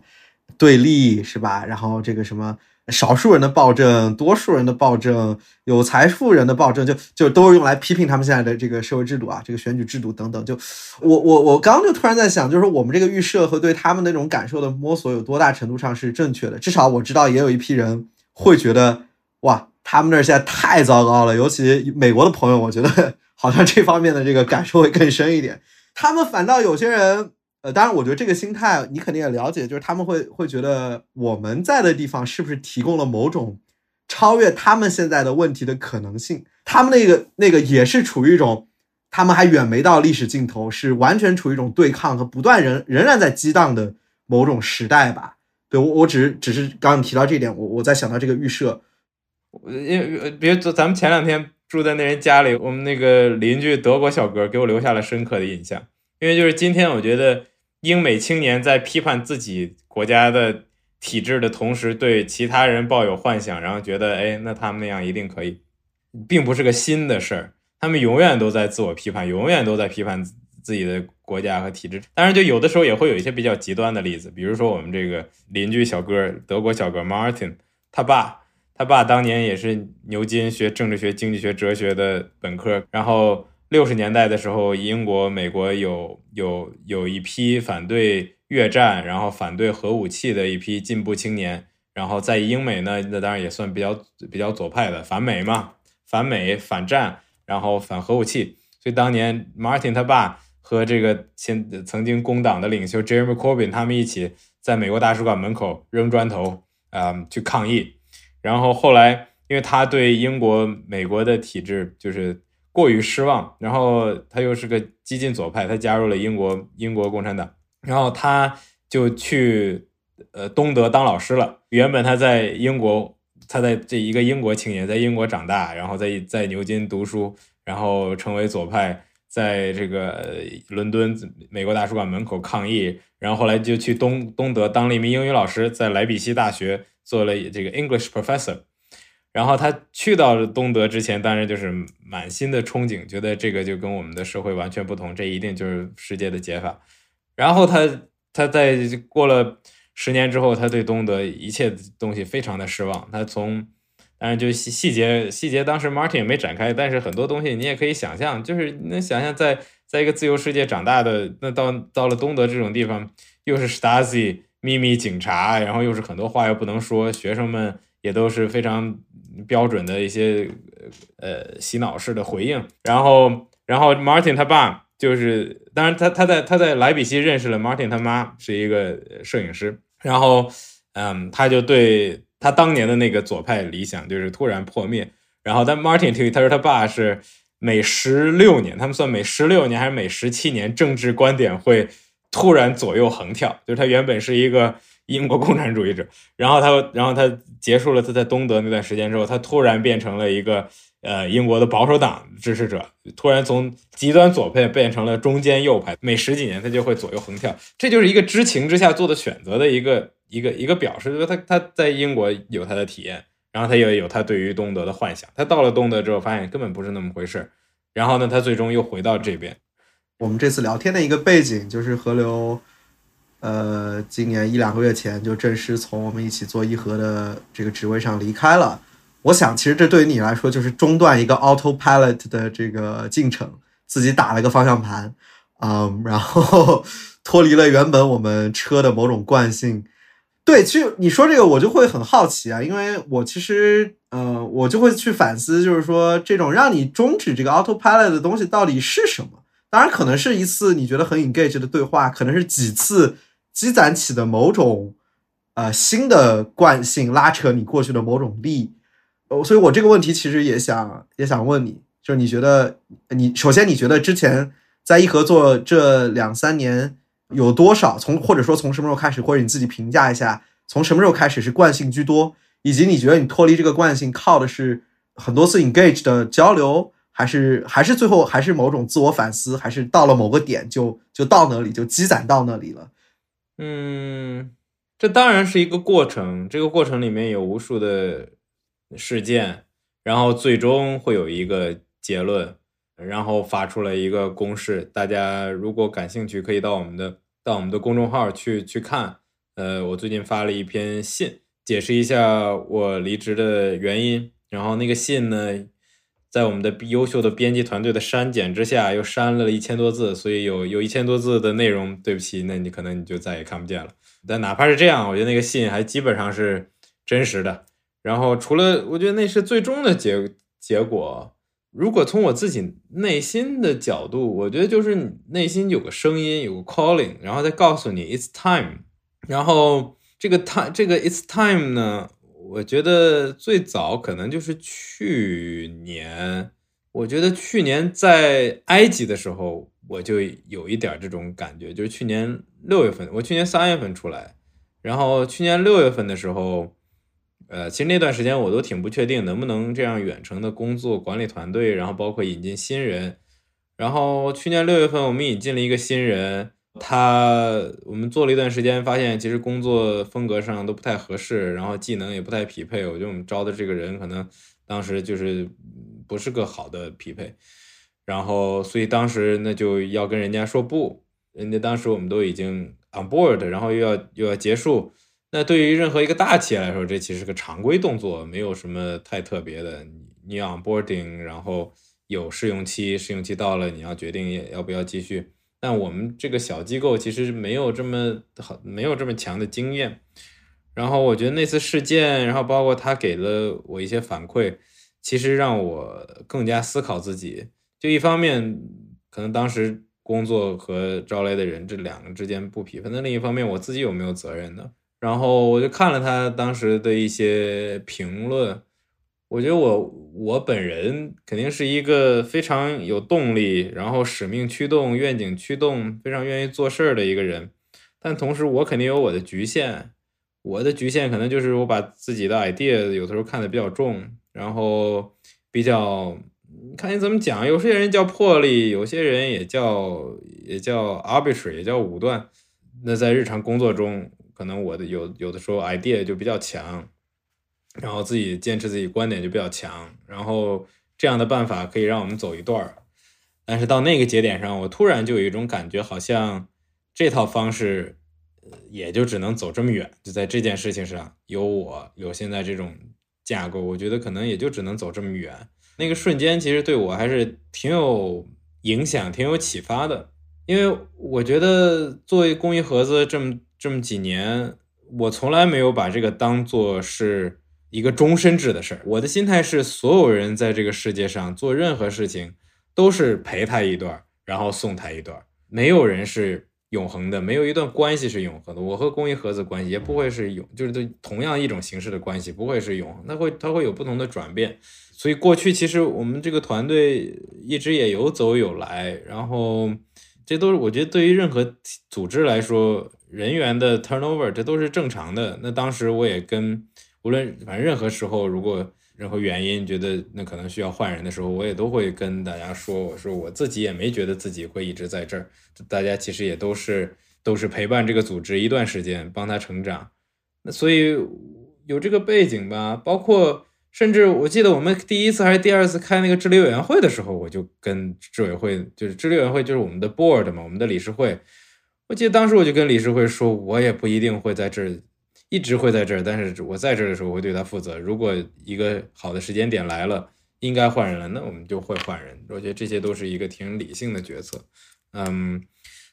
对立是吧？然后这个什么少数人的暴政、多数人的暴政、有财富人的暴政，就就都是用来批评他们现在的这个社会制度啊，这个选举制度等等。就我我我刚刚就突然在想，就是我们这个预设和对他们那种感受的摸索有多大程度上是正确的？至少我知道也有一批人会觉得，哇，他们那儿现在太糟糕了。尤其美国的朋友，我觉得好像这方面的这个感受会更深一点。他们反倒有些人。当然，我觉得这个心态你肯定也了解，就是他们会会觉得我们在的地方是不是提供了某种超越他们现在的问题的可能性？他们那个那个也是处于一种，他们还远没到历史尽头，是完全处于一种对抗和不断仍仍然在激荡的某种时代吧？对我，我只是只是刚刚提到这一点，我我在想到这个预设，因为别咱们前两天住在那人家里，我们那个邻居德国小哥给我留下了深刻的印象。因为就是今天，我觉得英美青年在批判自己国家的体制的同时，对其他人抱有幻想，然后觉得，哎，那他们那样一定可以，并不是个新的事儿。他们永远都在自我批判，永远都在批判自己的国家和体制。当然，就有的时候也会有一些比较极端的例子，比如说我们这个邻居小哥，德国小哥 Martin，他爸，他爸当年也是牛津学政治学、经济学、哲学的本科，然后。六十年代的时候，英国、美国有有有一批反对越战，然后反对核武器的一批进步青年，然后在英美呢，那当然也算比较比较左派的，反美嘛，反美反战，然后反核武器。所以当年 Martin 他爸和这个现曾经工党的领袖 Jeremy Corbyn 他们一起在美国大使馆门口扔砖头啊，去抗议。然后后来，因为他对英国、美国的体制就是。过于失望，然后他又是个激进左派，他加入了英国英国共产党，然后他就去呃东德当老师了。原本他在英国，他在这一个英国青年在英国长大，然后在在牛津读书，然后成为左派，在这个伦敦美国大使馆门口抗议，然后后来就去东东德当了一名英语老师，在莱比锡大学做了这个 English professor。然后他去到东德之前，当然就是满心的憧憬，觉得这个就跟我们的社会完全不同，这一定就是世界的解法。然后他他在过了十年之后，他对东德一切东西非常的失望。他从当然就细细节细节，当时 Martin 也没展开，但是很多东西你也可以想象，就是能想象在在一个自由世界长大的，那到到了东德这种地方，又是 Stasi 秘密警察，然后又是很多话又不能说，学生们也都是非常。标准的一些呃洗脑式的回应，然后然后 Martin 他爸就是，当然他他在他在莱比锡认识了 Martin 他妈是一个摄影师，然后嗯他就对他当年的那个左派理想就是突然破灭，然后但 Martin 他说他爸是每十六年，他们算每十六年还是每十七年政治观点会突然左右横跳，就是他原本是一个。英国共产主义者，然后他，然后他结束了他在东德那段时间之后，他突然变成了一个呃英国的保守党支持者，突然从极端左派变成了中间右派，每十几年他就会左右横跳，这就是一个知情之下做的选择的一个一个一个表示，就是他他在英国有他的体验，然后他也有他对于东德的幻想，他到了东德之后发现根本不是那么回事然后呢，他最终又回到这边。我们这次聊天的一个背景就是河流。呃，今年一两个月前就正式从我们一起做一盒的这个职位上离开了。我想，其实这对于你来说就是中断一个 autopilot 的这个进程，自己打了个方向盘，嗯，然后脱离了原本我们车的某种惯性。对，其实你说这个我就会很好奇啊，因为我其实，呃，我就会去反思，就是说这种让你终止这个 autopilot 的东西到底是什么？当然，可能是一次你觉得很 engage 的对话，可能是几次。积攒起的某种，呃，新的惯性拉扯你过去的某种力，呃，所以我这个问题其实也想也想问你，就是你觉得你首先你觉得之前在一合作这两三年有多少？从或者说从什么时候开始，或者你自己评价一下，从什么时候开始是惯性居多，以及你觉得你脱离这个惯性靠的是很多次 engage 的交流，还是还是最后还是某种自我反思，还是到了某个点就就到那里就积攒到那里了？嗯，这当然是一个过程，这个过程里面有无数的事件，然后最终会有一个结论，然后发出了一个公式。大家如果感兴趣，可以到我们的到我们的公众号去去看。呃，我最近发了一篇信，解释一下我离职的原因。然后那个信呢，在我们的优秀的编辑团队的删减之下，又删了一千多字，所以有有一千多字的内容，对不起，那你可能你就再也看不见了。但哪怕是这样，我觉得那个信还基本上是真实的。然后除了，我觉得那是最终的结结果。如果从我自己内心的角度，我觉得就是内心有个声音，有个 calling，然后再告诉你 it's time。然后这个 time，这个 it's time 呢，我觉得最早可能就是去年。我觉得去年在埃及的时候，我就有一点这种感觉，就是去年六月份，我去年三月份出来，然后去年六月份的时候。呃，其实那段时间我都挺不确定能不能这样远程的工作管理团队，然后包括引进新人。然后去年六月份我们引进了一个新人，他我们做了一段时间，发现其实工作风格上都不太合适，然后技能也不太匹配。我觉得我们招的这个人可能当时就是不是个好的匹配。然后所以当时那就要跟人家说不，人家当时我们都已经 on board，然后又要又要结束。那对于任何一个大企业来说，这其实是个常规动作，没有什么太特别的。你 onboarding，然后有试用期，试用期到了，你要决定要不要继续。但我们这个小机构其实没有这么好，没有这么强的经验。然后我觉得那次事件，然后包括他给了我一些反馈，其实让我更加思考自己。就一方面，可能当时工作和招来的人这两个之间不匹配；那另一方面，我自己有没有责任呢？然后我就看了他当时的一些评论，我觉得我我本人肯定是一个非常有动力，然后使命驱动、愿景驱动，非常愿意做事儿的一个人。但同时，我肯定有我的局限，我的局限可能就是我把自己的 idea 有的时候看得比较重，然后比较看你怎么讲。有些人叫魄力，有些人也叫也叫 arbitrary，也叫武断。那在日常工作中。可能我的有有的时候 idea 就比较强，然后自己坚持自己观点就比较强，然后这样的办法可以让我们走一段儿。但是到那个节点上，我突然就有一种感觉，好像这套方式也就只能走这么远。就在这件事情上，有我有现在这种架构，我觉得可能也就只能走这么远。那个瞬间其实对我还是挺有影响、挺有启发的，因为我觉得作为公益盒子这么。这么几年，我从来没有把这个当做是一个终身制的事儿。我的心态是，所有人在这个世界上做任何事情，都是陪他一段，然后送他一段。没有人是永恒的，没有一段关系是永恒的。我和公益盒子关系也不会是永，就是对同样一种形式的关系不会是永恒，它会它会有不同的转变。所以过去其实我们这个团队一直也有走有来，然后这都是我觉得对于任何组织来说。人员的 turnover 这都是正常的。那当时我也跟无论反正任何时候，如果任何原因觉得那可能需要换人的时候，我也都会跟大家说，我说我自己也没觉得自己会一直在这儿。大家其实也都是都是陪伴这个组织一段时间，帮他成长。那所以有这个背景吧，包括甚至我记得我们第一次还是第二次开那个治理委员会的时候，我就跟治委会就是治理委员会就是我们的 board 嘛，我们的理事会。我记得当时我就跟理事会说，我也不一定会在这儿，一直会在这儿，但是我在这儿的时候，我会对他负责。如果一个好的时间点来了，应该换人了，那我们就会换人。我觉得这些都是一个挺理性的决策，嗯，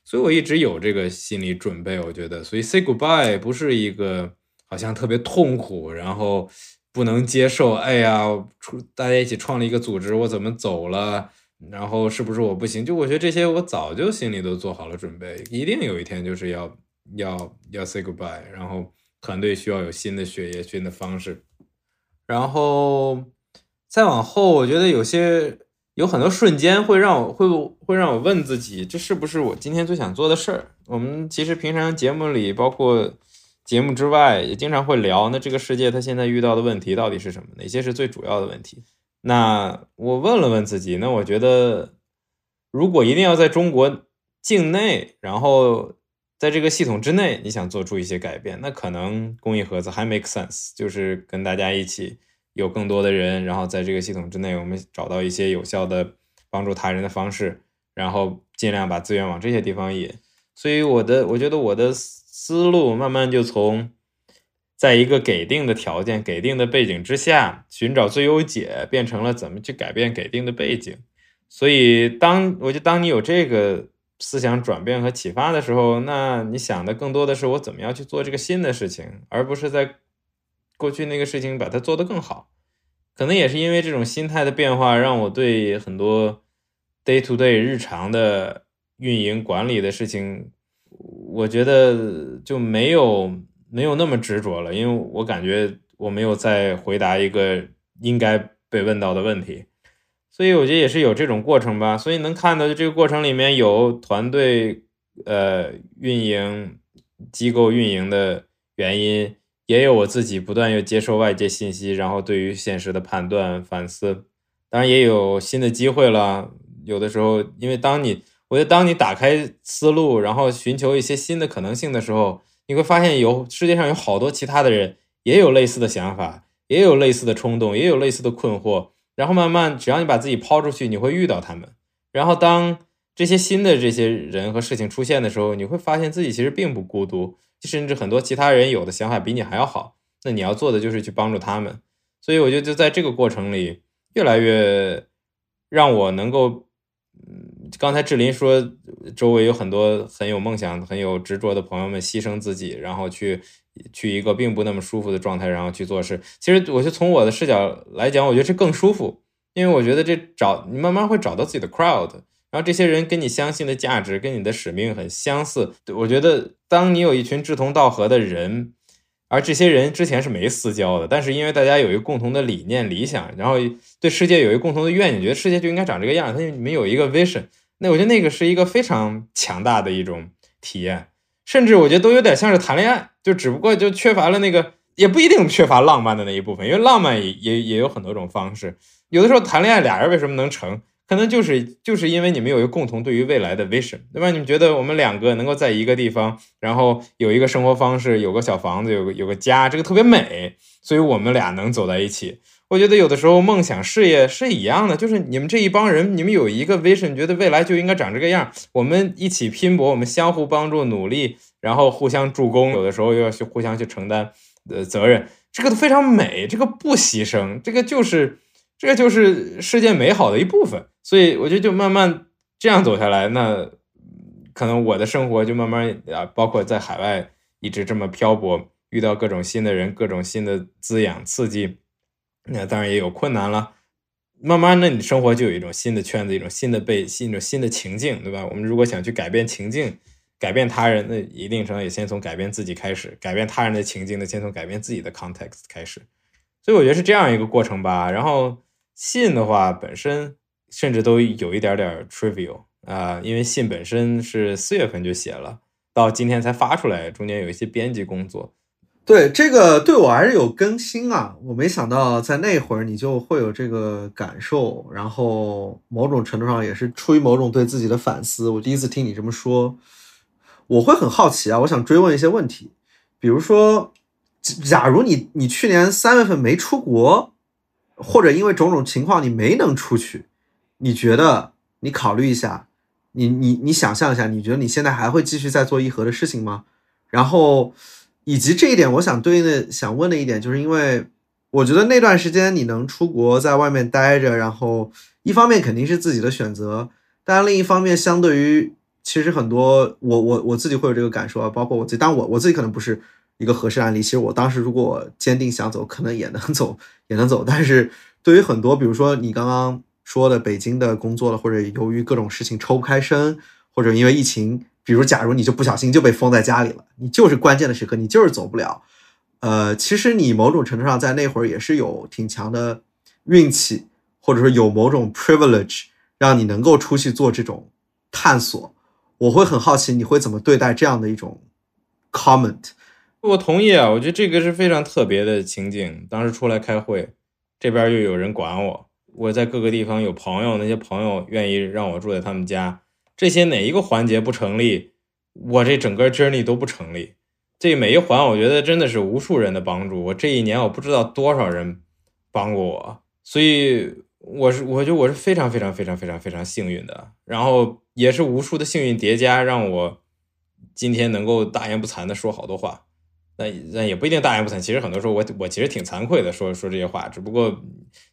所以我一直有这个心理准备。我觉得，所以 say goodbye 不是一个好像特别痛苦，然后不能接受。哎呀，出大家一起创立一个组织，我怎么走了？然后是不是我不行？就我觉得这些，我早就心里都做好了准备，一定有一天就是要要要 say goodbye。然后团队需要有新的血液、新的方式。然后再往后，我觉得有些有很多瞬间会让我会会让我问自己，这是不是我今天最想做的事儿？我们其实平常节目里，包括节目之外，也经常会聊。那这个世界它现在遇到的问题到底是什么？哪些是最主要的问题？那我问了问自己，那我觉得，如果一定要在中国境内，然后在这个系统之内，你想做出一些改变，那可能公益盒子还 make sense，就是跟大家一起有更多的人，然后在这个系统之内，我们找到一些有效的帮助他人的方式，然后尽量把资源往这些地方引。所以我的，我觉得我的思路慢慢就从在一个给定的条件、给定的背景之下，寻找最优解，变成了怎么去改变给定的背景。所以，当我觉得当你有这个思想转变和启发的时候，那你想的更多的是我怎么样去做这个新的事情，而不是在过去那个事情把它做得更好。可能也是因为这种心态的变化，让我对很多 day to day 日常的运营管理的事情，我觉得就没有没有那么执着了，因为我感觉我没有在回答一个应该被问到的问题。所以我觉得也是有这种过程吧，所以能看到这个过程里面有团队呃运营、机构运营的原因，也有我自己不断又接受外界信息，然后对于现实的判断反思，当然也有新的机会了。有的时候，因为当你我觉得当你打开思路，然后寻求一些新的可能性的时候，你会发现有世界上有好多其他的人也有类似的想法，也有类似的冲动，也有类似的困惑。然后慢慢，只要你把自己抛出去，你会遇到他们。然后当这些新的这些人和事情出现的时候，你会发现自己其实并不孤独，甚至很多其他人有的想法比你还要好。那你要做的就是去帮助他们。所以我觉得就在这个过程里，越来越让我能够，嗯，刚才志林说，周围有很多很有梦想、很有执着的朋友们牺牲自己，然后去。去一个并不那么舒服的状态，然后去做事。其实，我就从我的视角来讲，我觉得这更舒服，因为我觉得这找你慢慢会找到自己的 crowd，然后这些人跟你相信的价值、跟你的使命很相似。我觉得，当你有一群志同道合的人，而这些人之前是没私交的，但是因为大家有一个共同的理念、理想，然后对世界有一个共同的愿景，觉得世界就应该长这个样，他你们有一个 vision，那我觉得那个是一个非常强大的一种体验。甚至我觉得都有点像是谈恋爱，就只不过就缺乏了那个，也不一定缺乏浪漫的那一部分，因为浪漫也也也有很多种方式。有的时候谈恋爱俩人为什么能成，可能就是就是因为你们有一个共同对于未来的 vision，对吧？你们觉得我们两个能够在一个地方，然后有一个生活方式，有个小房子，有个有个家，这个特别美，所以我们俩能走在一起。我觉得有的时候梦想事业是一样的，就是你们这一帮人，你们有一个 vision，觉得未来就应该长这个样，我们一起拼搏，我们相互帮助努力，然后互相助攻，有的时候又要去互相去承担呃责任，这个都非常美，这个不牺牲，这个就是这个就是世界美好的一部分。所以我觉得就慢慢这样走下来，那可能我的生活就慢慢啊，包括在海外一直这么漂泊，遇到各种新的人，各种新的滋养刺激。那当然也有困难了，慢慢的，你生活就有一种新的圈子，一种新的被，一种新的情境，对吧？我们如果想去改变情境，改变他人，那一定程度也先从改变自己开始。改变他人的情境，那先从改变自己的 context 开始。所以我觉得是这样一个过程吧。然后信的话，本身甚至都有一点点 trivial 啊，因为信本身是四月份就写了，到今天才发出来，中间有一些编辑工作。对这个对我还是有更新啊！我没想到在那会儿你就会有这个感受，然后某种程度上也是出于某种对自己的反思。我第一次听你这么说，我会很好奇啊！我想追问一些问题，比如说，假如你你去年三月份没出国，或者因为种种情况你没能出去，你觉得你考虑一下，你你你想象一下，你觉得你现在还会继续在做一盒的事情吗？然后。以及这一点，我想对应的想问的一点，就是因为我觉得那段时间你能出国在外面待着，然后一方面肯定是自己的选择，但另一方面，相对于其实很多我我我自己会有这个感受啊，包括我自己，当然我我自己可能不是一个合适案例。其实我当时如果坚定想走，可能也能走，也能走。但是对于很多，比如说你刚刚说的北京的工作了，或者由于各种事情抽不开身，或者因为疫情。比如，假如你就不小心就被封在家里了，你就是关键的时刻，你就是走不了。呃，其实你某种程度上在那会儿也是有挺强的运气，或者说有某种 privilege，让你能够出去做这种探索。我会很好奇你会怎么对待这样的一种 comment。我同意啊，我觉得这个是非常特别的情景。当时出来开会，这边又有人管我，我在各个地方有朋友，那些朋友愿意让我住在他们家。这些哪一个环节不成立，我这整个 journey 都不成立。这每一环，我觉得真的是无数人的帮助。我这一年，我不知道多少人帮过我，所以我是我觉得我是非常非常非常非常非常幸运的。然后也是无数的幸运叠加，让我今天能够大言不惭的说好多话。那那也不一定大言不惭。其实很多时候，我我其实挺惭愧的，说说这些话。只不过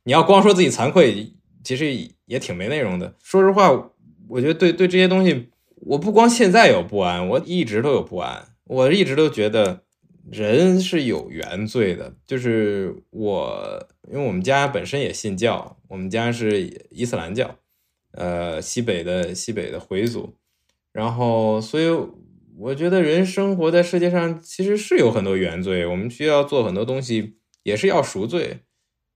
你要光说自己惭愧，其实也挺没内容的。说实话，我觉得对对这些东西，我不光现在有不安，我一直都有不安。我一直都觉得人是有原罪的。就是我，因为我们家本身也信教，我们家是伊斯兰教，呃，西北的西北的回族，然后所以。我觉得人生活在世界上其实是有很多原罪，我们需要做很多东西，也是要赎罪，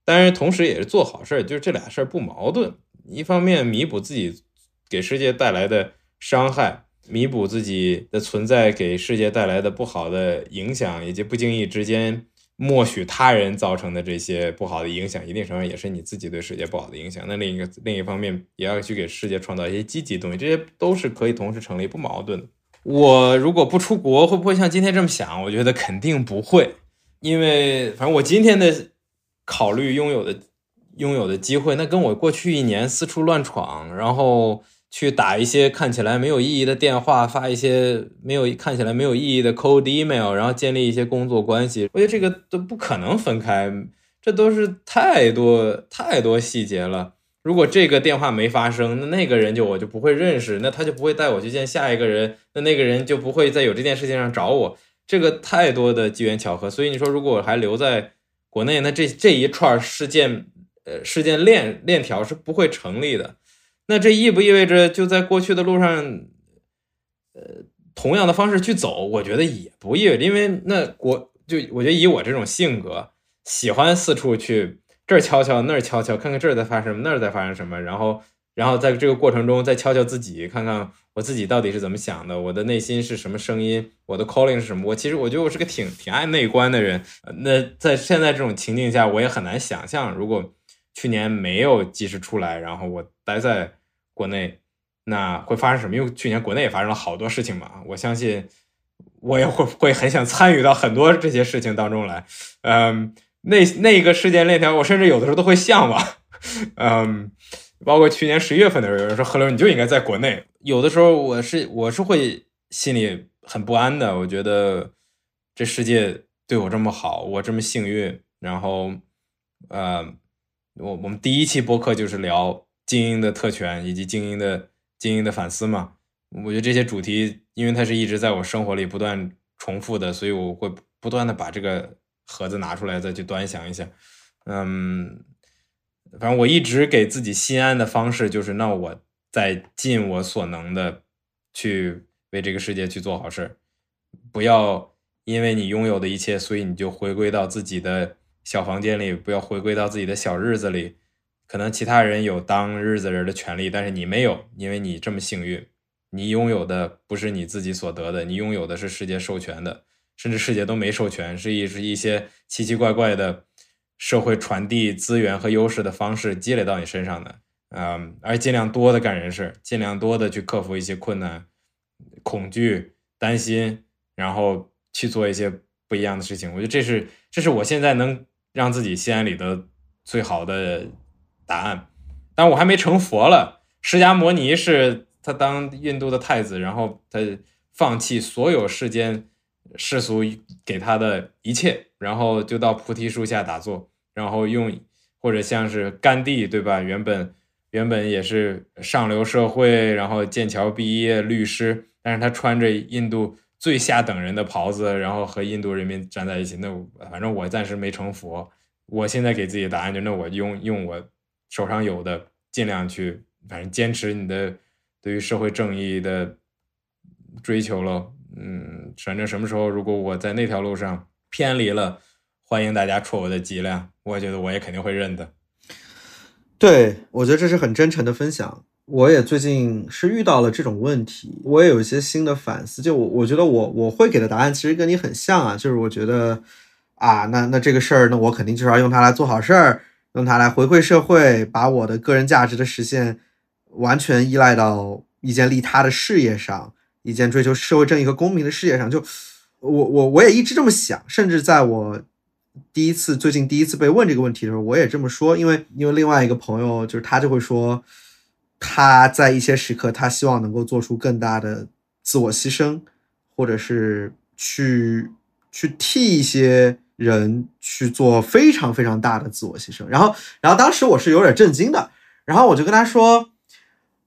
但是同时也是做好事儿，就是这俩事儿不矛盾。一方面弥补自己给世界带来的伤害，弥补自己的存在给世界带来的不好的影响，以及不经意之间默许他人造成的这些不好的影响，一定程度上也是你自己对世界不好的影响。那另一个另一方面，也要去给世界创造一些积极东西，这些都是可以同时成立，不矛盾的。我如果不出国，会不会像今天这么想？我觉得肯定不会，因为反正我今天的考虑拥有的拥有的机会，那跟我过去一年四处乱闯，然后去打一些看起来没有意义的电话，发一些没有看起来没有意义的 cold email，然后建立一些工作关系，我觉得这个都不可能分开，这都是太多太多细节了。如果这个电话没发生，那那个人就我就不会认识，那他就不会带我去见下一个人，那那个人就不会在有这件事情上找我。这个太多的机缘巧合，所以你说如果我还留在国内，那这这一串事件，呃，事件链链条是不会成立的。那这意不意味着就在过去的路上，呃，同样的方式去走？我觉得也不意味着，因为那国就我觉得以我这种性格，喜欢四处去。这儿敲敲，那儿敲敲，看看这儿在发生什么，那儿在发生什么，然后，然后在这个过程中再敲敲自己，看看我自己到底是怎么想的，我的内心是什么声音，我的 calling 是什么？我其实我觉得我是个挺挺爱内观的人。那在现在这种情境下，我也很难想象，如果去年没有及时出来，然后我待在国内，那会发生什么？因为去年国内也发生了好多事情嘛，我相信我也会会很想参与到很多这些事情当中来，嗯。那那个事件链条，我甚至有的时候都会向往，嗯，包括去年十一月份的时候，有人说何流你就应该在国内。有的时候我是我是会心里很不安的，我觉得这世界对我这么好，我这么幸运。然后，呃，我我们第一期播客就是聊精英的特权以及精英的精英的反思嘛。我觉得这些主题，因为它是一直在我生活里不断重复的，所以我会不断的把这个。盒子拿出来再去端详一下，嗯，反正我一直给自己心安的方式就是，那我在尽我所能的去为这个世界去做好事不要因为你拥有的一切，所以你就回归到自己的小房间里，不要回归到自己的小日子里。可能其他人有当日子人的权利，但是你没有，因为你这么幸运，你拥有的不是你自己所得的，你拥有的是世界授权的。甚至世界都没授权，是一是一些奇奇怪怪的社会传递资源和优势的方式积累到你身上的，嗯，而尽量多的干人事，尽量多的去克服一些困难、恐惧、担心，然后去做一些不一样的事情。我觉得这是这是我现在能让自己心安理得最好的答案。但我还没成佛了。释迦摩尼是他当印度的太子，然后他放弃所有世间。世俗给他的一切，然后就到菩提树下打坐，然后用或者像是甘地，对吧？原本原本也是上流社会，然后剑桥毕业律师，但是他穿着印度最下等人的袍子，然后和印度人民站在一起。那反正我暂时没成佛，我现在给自己的答案就那我用用我手上有的，尽量去，反正坚持你的对于社会正义的追求喽。嗯，反正什么时候如果我在那条路上偏离了，欢迎大家戳我的脊梁，我觉得我也肯定会认的。对，我觉得这是很真诚的分享。我也最近是遇到了这种问题，我也有一些新的反思。就我，我觉得我我会给的答案其实跟你很像啊，就是我觉得啊，那那这个事儿，那我肯定就是要用它来做好事儿，用它来回馈社会，把我的个人价值的实现完全依赖到一件利他的事业上。一件追求社会正义和公平的事业上，就我我我也一直这么想，甚至在我第一次最近第一次被问这个问题的时候，我也这么说，因为因为另外一个朋友就是他就会说，他在一些时刻他希望能够做出更大的自我牺牲，或者是去去替一些人去做非常非常大的自我牺牲。然后，然后当时我是有点震惊的。然后我就跟他说：“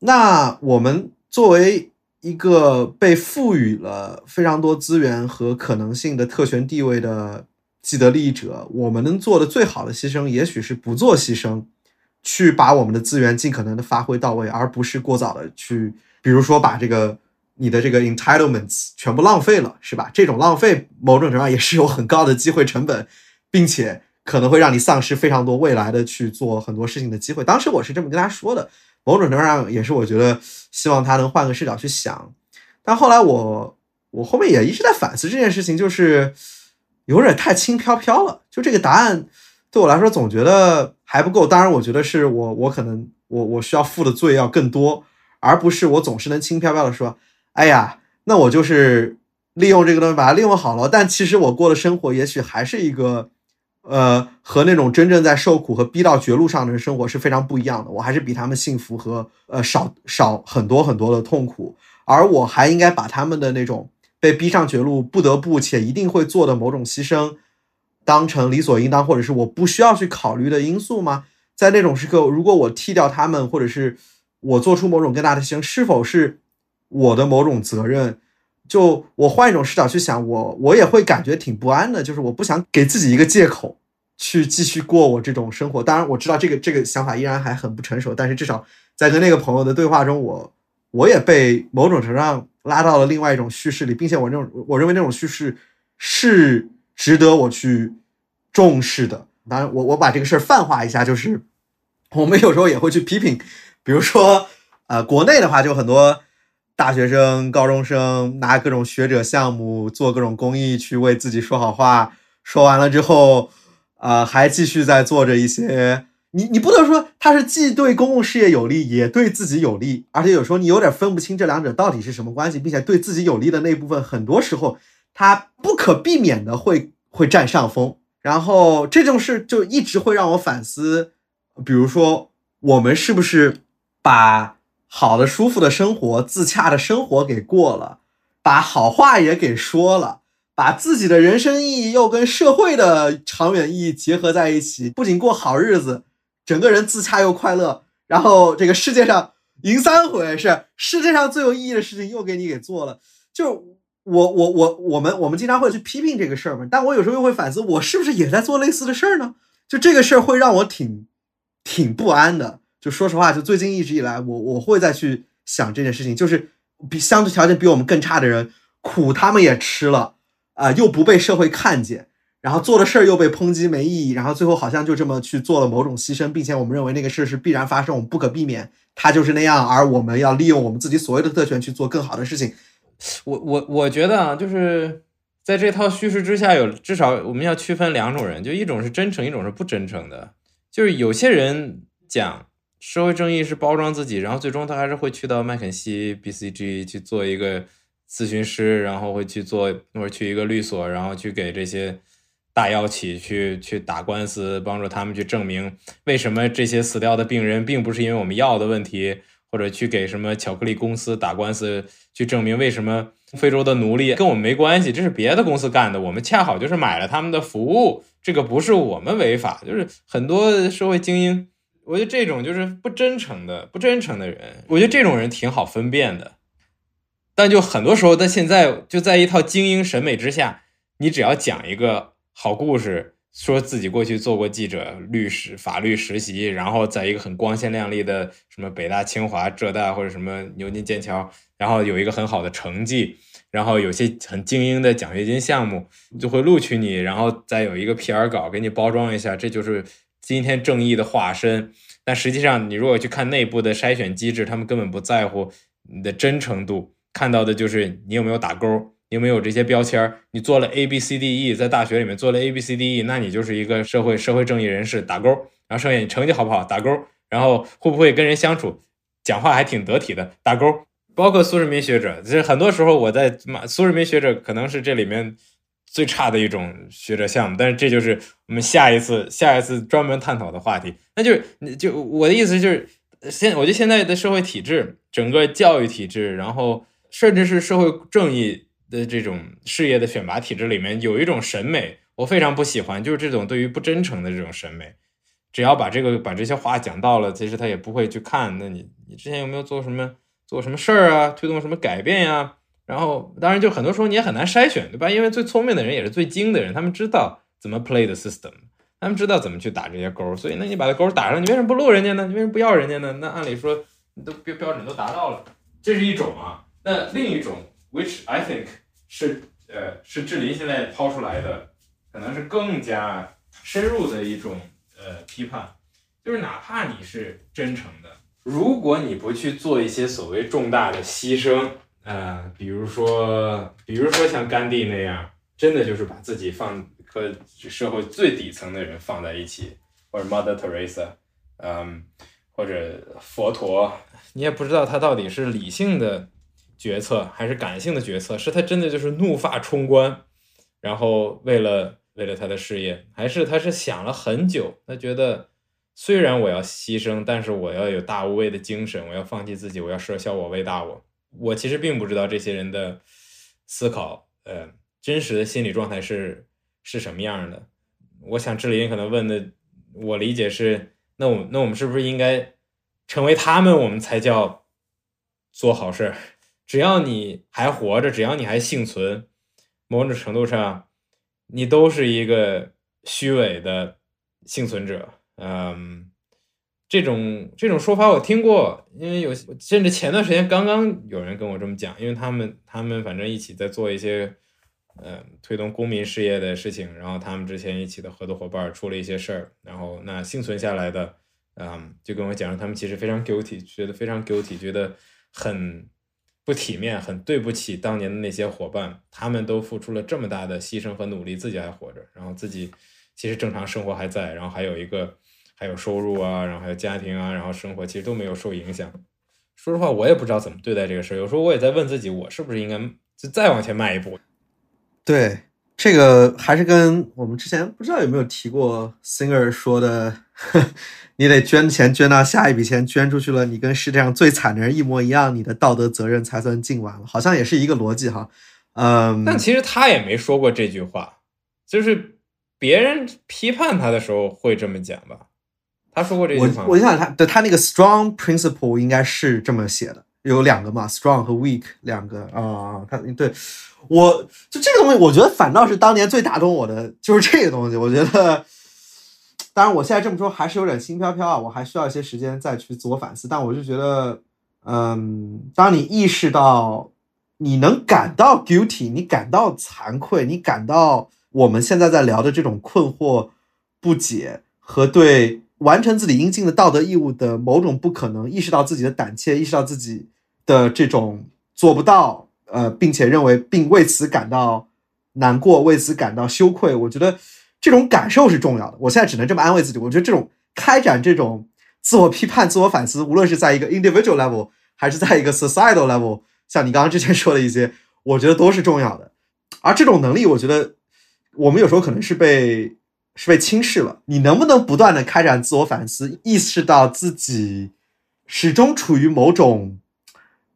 那我们作为一个被赋予了非常多资源和可能性的特权地位的既得利益者，我们能做的最好的牺牲，也许是不做牺牲，去把我们的资源尽可能的发挥到位，而不是过早的去，比如说把这个你的这个 entitlements 全部浪费了，是吧？这种浪费某种程度上也是有很高的机会成本，并且。”可能会让你丧失非常多未来的去做很多事情的机会。当时我是这么跟他说的，某种程度上也是我觉得希望他能换个视角去想。但后来我我后面也一直在反思这件事情，就是有点太轻飘飘了。就这个答案对我来说总觉得还不够。当然，我觉得是我我可能我我需要负的罪要更多，而不是我总是能轻飘飘的说，哎呀，那我就是利用这个东西把它利用好了。但其实我过的生活也许还是一个。呃，和那种真正在受苦和逼到绝路上的人生活是非常不一样的。我还是比他们幸福和呃少少很多很多的痛苦，而我还应该把他们的那种被逼上绝路、不得不且一定会做的某种牺牲，当成理所应当，或者是我不需要去考虑的因素吗？在那种时刻，如果我替掉他们，或者是我做出某种更大的牺牲，是否是我的某种责任？就我换一种视角去想，我我也会感觉挺不安的。就是我不想给自己一个借口去继续过我这种生活。当然，我知道这个这个想法依然还很不成熟，但是至少在跟那个朋友的对话中，我我也被某种程度上拉到了另外一种叙事里，并且我这种我认为那种叙事是值得我去重视的。当然，我我把这个事儿泛化一下，就是我们有时候也会去批评，比如说呃，国内的话就很多。大学生、高中生拿各种学者项目做各种公益去为自己说好话，说完了之后，呃，还继续在做着一些。你你不能说他是既对公共事业有利，也对自己有利，而且有时候你有点分不清这两者到底是什么关系，并且对自己有利的那部分，很多时候他不可避免的会会占上风。然后这种事就一直会让我反思，比如说我们是不是把。好的、舒服的生活，自洽的生活给过了，把好话也给说了，把自己的人生意义又跟社会的长远意义结合在一起，不仅过好日子，整个人自洽又快乐，然后这个世界上赢三回是世界上最有意义的事情又给你给做了。就我我我我们我们经常会去批评这个事儿嘛，但我有时候又会反思，我是不是也在做类似的事儿呢？就这个事儿会让我挺挺不安的。就说实话，就最近一直以来，我我会再去想这件事情，就是比相对条件比我们更差的人，苦他们也吃了，啊，又不被社会看见，然后做的事儿又被抨击没意义，然后最后好像就这么去做了某种牺牲，并且我们认为那个事是必然发生，我们不可避免，他就是那样，而我们要利用我们自己所谓的特权去做更好的事情。我我我觉得啊，就是在这套叙事之下，有至少我们要区分两种人，就一种是真诚，一种是不真诚的，就是有些人讲。社会正义是包装自己，然后最终他还是会去到麦肯锡、BCG 去做一个咨询师，然后会去做或者去一个律所，然后去给这些大药企去去打官司，帮助他们去证明为什么这些死掉的病人并不是因为我们药的问题，或者去给什么巧克力公司打官司，去证明为什么非洲的奴隶跟我们没关系，这是别的公司干的，我们恰好就是买了他们的服务，这个不是我们违法，就是很多社会精英。我觉得这种就是不真诚的、不真诚的人，我觉得这种人挺好分辨的。但就很多时候，在现在就在一套精英审美之下，你只要讲一个好故事，说自己过去做过记者、律师、法律实习，然后在一个很光鲜亮丽的什么北大、清华、浙大或者什么牛津、剑桥，然后有一个很好的成绩，然后有些很精英的奖学金项目就会录取你，然后再有一个 PR 稿给你包装一下，这就是。今天正义的化身，但实际上，你如果去看内部的筛选机制，他们根本不在乎你的真诚度，看到的就是你有没有打勾，有没有这些标签。你做了 A B C D E，在大学里面做了 A B C D E，那你就是一个社会社会正义人士，打勾。然后剩下你成绩好不好，打勾。然后会不会跟人相处，讲话还挺得体的，打勾。包括苏世民学者，其实很多时候我在苏世民学者可能是这里面。最差的一种学者项目，但是这就是我们下一次下一次专门探讨的话题。那就是，就我的意思就是，现我觉得现在的社会体制，整个教育体制，然后甚至是社会正义的这种事业的选拔体制里面有一种审美，我非常不喜欢，就是这种对于不真诚的这种审美。只要把这个把这些话讲到了，其实他也不会去看。那你你之前有没有做什么做什么事儿啊？推动什么改变呀？然后当然就很多时候你也很难筛选，对吧？因为最聪明的人也是最精的人，他们知道怎么 play the system，他们知道怎么去打这些勾。所以那你把这勾打上，你为什么不录人家呢？你为什么不要人家呢？那按理说你都标标准都达到了，这是一种啊。那另一种，which I think 是呃是志林现在抛出来的，可能是更加深入的一种。呃，批判就是哪怕你是真诚的，如果你不去做一些所谓重大的牺牲，呃，比如说，比如说像甘地那样，真的就是把自己放和社会最底层的人放在一起，或者 Mother Teresa，嗯，或者佛陀，你也不知道他到底是理性的决策还是感性的决策，是他真的就是怒发冲冠，然后为了。为了他的事业，还是他是想了很久。他觉得，虽然我要牺牲，但是我要有大无畏的精神，我要放弃自己，我要舍小我为大我。我其实并不知道这些人的思考，呃，真实的心理状态是是什么样的。我想志林可能问的，我理解是，那我那我们是不是应该成为他们，我们才叫做好事？只要你还活着，只要你还幸存，某种程度上。你都是一个虚伪的幸存者，嗯，这种这种说法我听过，因为有甚至前段时间刚刚有人跟我这么讲，因为他们他们反正一起在做一些，嗯，推动公民事业的事情，然后他们之前一起的合作伙伴出了一些事儿，然后那幸存下来的，嗯，就跟我讲他们其实非常 guilty，觉得非常 guilty，觉得很。不体面，很对不起当年的那些伙伴，他们都付出了这么大的牺牲和努力，自己还活着，然后自己其实正常生活还在，然后还有一个还有收入啊，然后还有家庭啊，然后生活其实都没有受影响。说实话，我也不知道怎么对待这个事儿，有时候我也在问自己，我是不是应该就再往前迈一步？对。这个还是跟我们之前不知道有没有提过，Singer 说的，你得捐钱捐到下一笔钱捐出去了，你跟世界上最惨的人一模一样，你的道德责任才算尽完了，好像也是一个逻辑哈。嗯，但其实他也没说过这句话，就是别人批判他的时候会这么讲吧？他说过这句话。我我想他对他那个 strong principle 应该是这么写的，有两个嘛，strong 和 weak 两个啊，他对。我就这个东西，我觉得反倒是当年最打动我的，就是这个东西。我觉得，当然我现在这么说还是有点轻飘飘啊，我还需要一些时间再去自我反思。但我就觉得，嗯，当你意识到你能感到 guilty，你感到惭愧，你感到我们现在在聊的这种困惑、不解和对完成自己应尽的道德义务的某种不可能，意识到自己的胆怯，意识到自己的这种做不到。呃，并且认为并为此感到难过，为此感到羞愧。我觉得这种感受是重要的。我现在只能这么安慰自己。我觉得这种开展这种自我批判、自我反思，无论是在一个 individual level，还是在一个 societal level，像你刚刚之前说的一些，我觉得都是重要的。而这种能力，我觉得我们有时候可能是被是被轻视了。你能不能不断的开展自我反思，意识到自己始终处于某种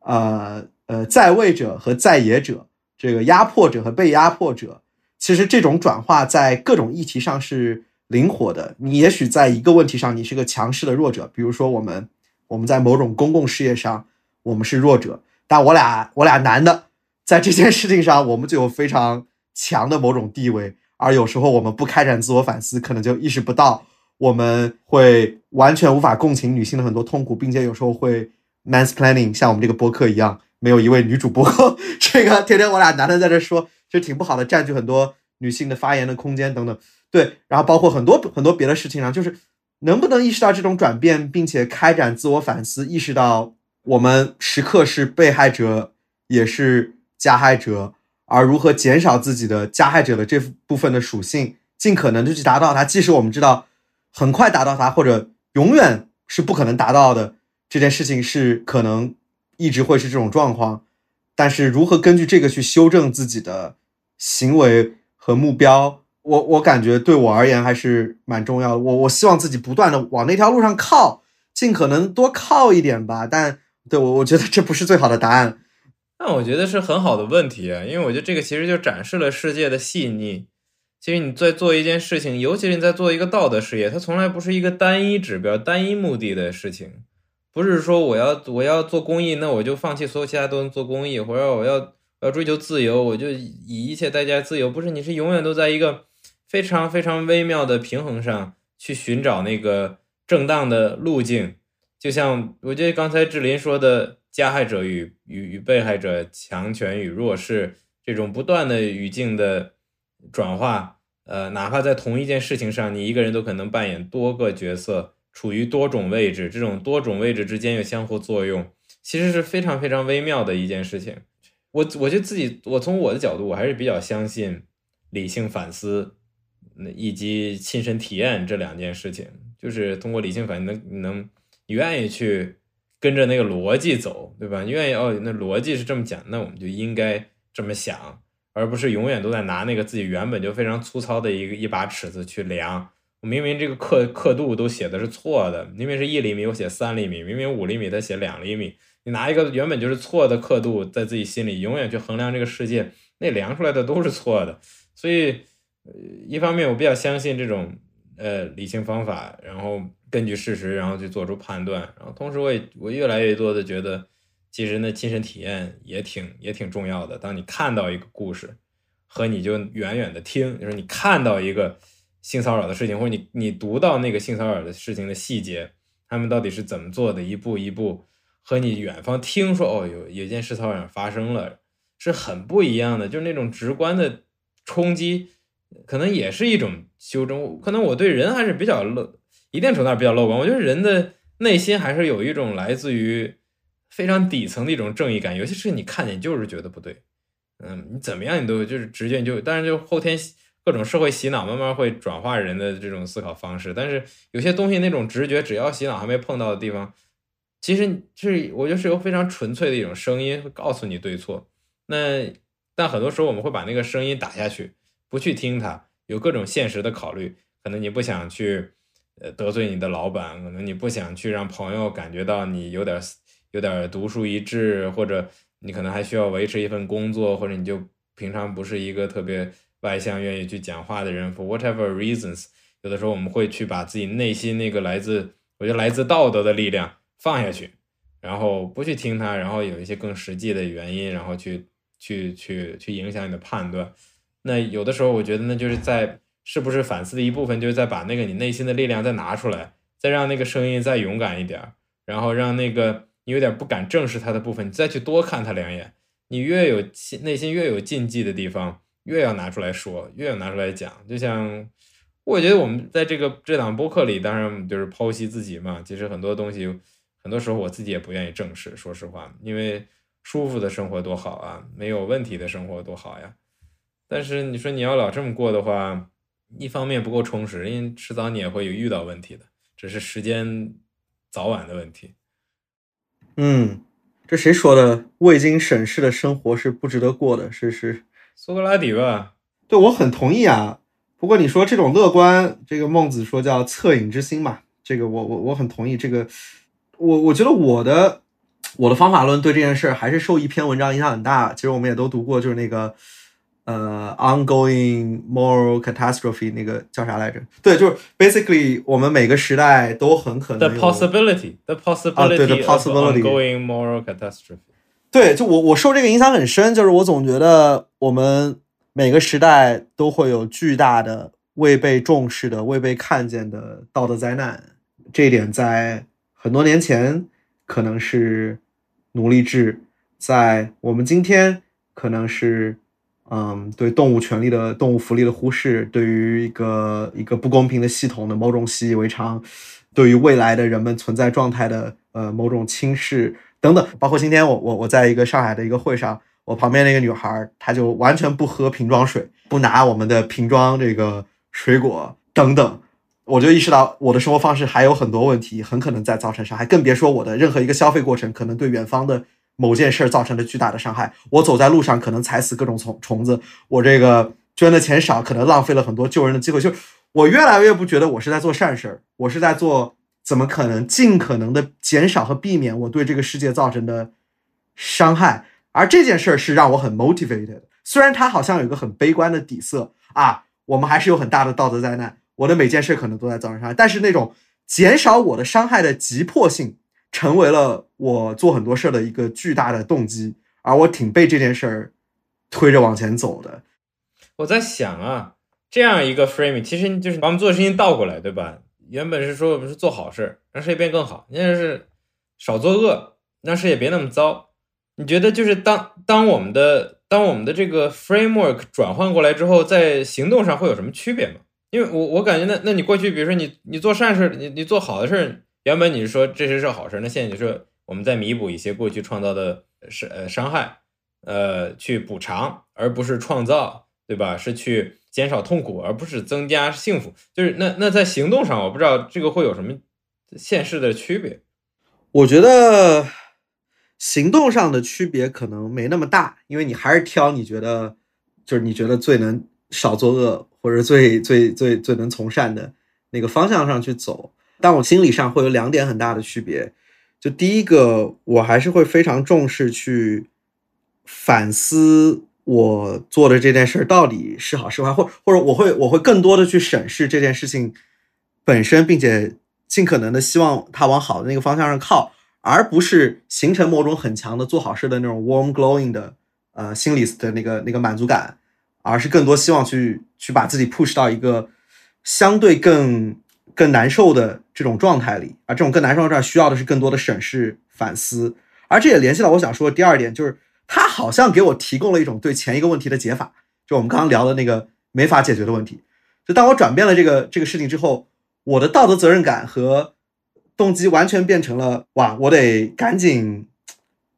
呃。呃，在位者和在野者，这个压迫者和被压迫者，其实这种转化在各种议题上是灵活的。你也许在一个问题上，你是个强势的弱者，比如说我们我们在某种公共事业上，我们是弱者，但我俩我俩男的在这件事情上，我们就有非常强的某种地位。而有时候我们不开展自我反思，可能就意识不到我们会完全无法共情女性的很多痛苦，并且有时候会 mansplaining，像我们这个播客一样。没有一位女主播，这个天天我俩男的在这说，其实挺不好的，占据很多女性的发言的空间等等。对，然后包括很多很多别的事情上，就是能不能意识到这种转变，并且开展自我反思，意识到我们时刻是被害者，也是加害者，而如何减少自己的加害者的这部分的属性，尽可能的去达到它，即使我们知道很快达到它，或者永远是不可能达到的这件事情是可能。一直会是这种状况，但是如何根据这个去修正自己的行为和目标，我我感觉对我而言还是蛮重要的。我我希望自己不断的往那条路上靠，尽可能多靠一点吧。但对我我觉得这不是最好的答案。那我觉得是很好的问题啊，因为我觉得这个其实就展示了世界的细腻。其实你在做一件事情，尤其是你在做一个道德事业，它从来不是一个单一指标、单一目的的事情。不是说我要我要做公益，那我就放弃所有其他都能做公益，或者我要我要追求自由，我就以一切代价自由。不是，你是永远都在一个非常非常微妙的平衡上去寻找那个正当的路径。就像我觉得刚才志林说的。加害者与与与被害者，强权与弱势，这种不断的语境的转化，呃，哪怕在同一件事情上，你一个人都可能扮演多个角色，处于多种位置，这种多种位置之间又相互作用，其实是非常非常微妙的一件事情。我我就自己，我从我的角度，我还是比较相信理性反思，以及亲身体验这两件事情，就是通过理性反思，能能你愿意去。跟着那个逻辑走，对吧？你愿意哦，那逻辑是这么讲，那我们就应该这么想，而不是永远都在拿那个自己原本就非常粗糙的一个一把尺子去量。我明明这个刻刻度都写的是错的，明明是一厘米，我写三厘米；明明五厘米，他写两厘米。你拿一个原本就是错的刻度，在自己心里永远去衡量这个世界，那量出来的都是错的。所以，一方面我比较相信这种呃理性方法，然后。根据事实，然后去做出判断，然后同时我也我越来越多的觉得，其实呢亲身体验也挺也挺重要的。当你看到一个故事，和你就远远的听，就是你看到一个性骚扰的事情，或者你你读到那个性骚扰的事情的细节，他们到底是怎么做的，一步一步，和你远方听说哦有有件事骚扰发生了，是很不一样的。就是那种直观的冲击，可能也是一种修正。可能我对人还是比较乐。一定程度上比较乐观，我觉得人的内心还是有一种来自于非常底层的一种正义感，有些事情你看见就是觉得不对，嗯，你怎么样你都就是直接就，但是就后天各种社会洗脑慢慢会转化人的这种思考方式，但是有些东西那种直觉，只要洗脑还没碰到的地方，其实是我觉得是由非常纯粹的一种声音会告诉你对错，那但很多时候我们会把那个声音打下去，不去听它，有各种现实的考虑，可能你不想去。呃，得罪你的老板，可能你不想去让朋友感觉到你有点有点独树一帜，或者你可能还需要维持一份工作，或者你就平常不是一个特别外向、愿意去讲话的人，for whatever reasons，有的时候我们会去把自己内心那个来自，我觉得来自道德的力量放下去，然后不去听他，然后有一些更实际的原因，然后去去去去影响你的判断。那有的时候，我觉得那就是在。是不是反思的一部分，就是在把那个你内心的力量再拿出来，再让那个声音再勇敢一点，然后让那个你有点不敢正视它的部分，你再去多看它两眼。你越有内心越有禁忌的地方，越要拿出来说，越要拿出来讲。就像我觉得我们在这个这档播客里，当然就是剖析自己嘛。其实很多东西，很多时候我自己也不愿意正视，说实话，因为舒服的生活多好啊，没有问题的生活多好呀。但是你说你要老这么过的话，一方面不够充实，因为迟早你也会有遇到问题的，只是时间早晚的问题。嗯，这谁说的？未经审视的生活是不值得过的，是是苏格拉底吧？对，我很同意啊。不过你说这种乐观，这个孟子说叫恻隐之心嘛，这个我我我很同意。这个我我觉得我的我的方法论对这件事还是受一篇文章影响很大。其实我们也都读过，就是那个。呃，ongoing moral catastrophe 那个叫啥来着？对，就是 basically 我们每个时代都很可能 the possibility，the possibility of ongoing moral catastrophe。对，就我我受这个影响很深，就是我总觉得我们每个时代都会有巨大的未被重视的、未被看见的道德灾难。这一点在很多年前可能是奴隶制，在我们今天可能是。嗯，对动物权利的动物福利的忽视，对于一个一个不公平的系统的某种习以为常，对于未来的人们存在状态的呃某种轻视等等，包括今天我我我在一个上海的一个会上，我旁边那个女孩，她就完全不喝瓶装水，不拿我们的瓶装这个水果等等，我就意识到我的生活方式还有很多问题，很可能在造成伤害，更别说我的任何一个消费过程可能对远方的。某件事造成了巨大的伤害，我走在路上可能踩死各种虫虫子，我这个捐的钱少，可能浪费了很多救人的机会。就我越来越不觉得我是在做善事儿，我是在做怎么可能尽可能的减少和避免我对这个世界造成的伤害。而这件事儿是让我很 motivated。虽然它好像有一个很悲观的底色啊，我们还是有很大的道德灾难，我的每件事可能都在造成伤害，但是那种减少我的伤害的急迫性，成为了我做很多事儿的一个巨大的动机，而我挺被这件事儿推着往前走的。我在想啊，这样一个 framing，其实就是把我们做的事情倒过来，对吧？原本是说我们是做好事儿，让世界变更好，现在是少作恶，让世界别那么糟。你觉得就是当当我们的当我们的这个 framework 转换过来之后，在行动上会有什么区别吗？因为我我感觉那那你过去比如说你你做善事，你你做好的事儿，原本你是说这些是好事，那现在你说我们在弥补一些过去创造的伤呃伤害，呃去补偿，而不是创造，对吧？是去减少痛苦，而不是增加幸福。就是那那在行动上，我不知道这个会有什么现实的区别。我觉得。行动上的区别可能没那么大，因为你还是挑你觉得就是你觉得最能少作恶或者最最最最能从善的那个方向上去走。但我心理上会有两点很大的区别，就第一个，我还是会非常重视去反思我做的这件事到底是好是坏，或或者我会我会更多的去审视这件事情本身，并且尽可能的希望它往好的那个方向上靠。而不是形成某种很强的做好事的那种 warm glowing 的呃心理的那个那个满足感，而是更多希望去去把自己 push 到一个相对更更难受的这种状态里，而这种更难受的状态需要的是更多的审视反思，而这也联系到我想说的第二点，就是他好像给我提供了一种对前一个问题的解法，就我们刚刚聊的那个没法解决的问题，就当我转变了这个这个事情之后，我的道德责任感和动机完全变成了哇！我得赶紧，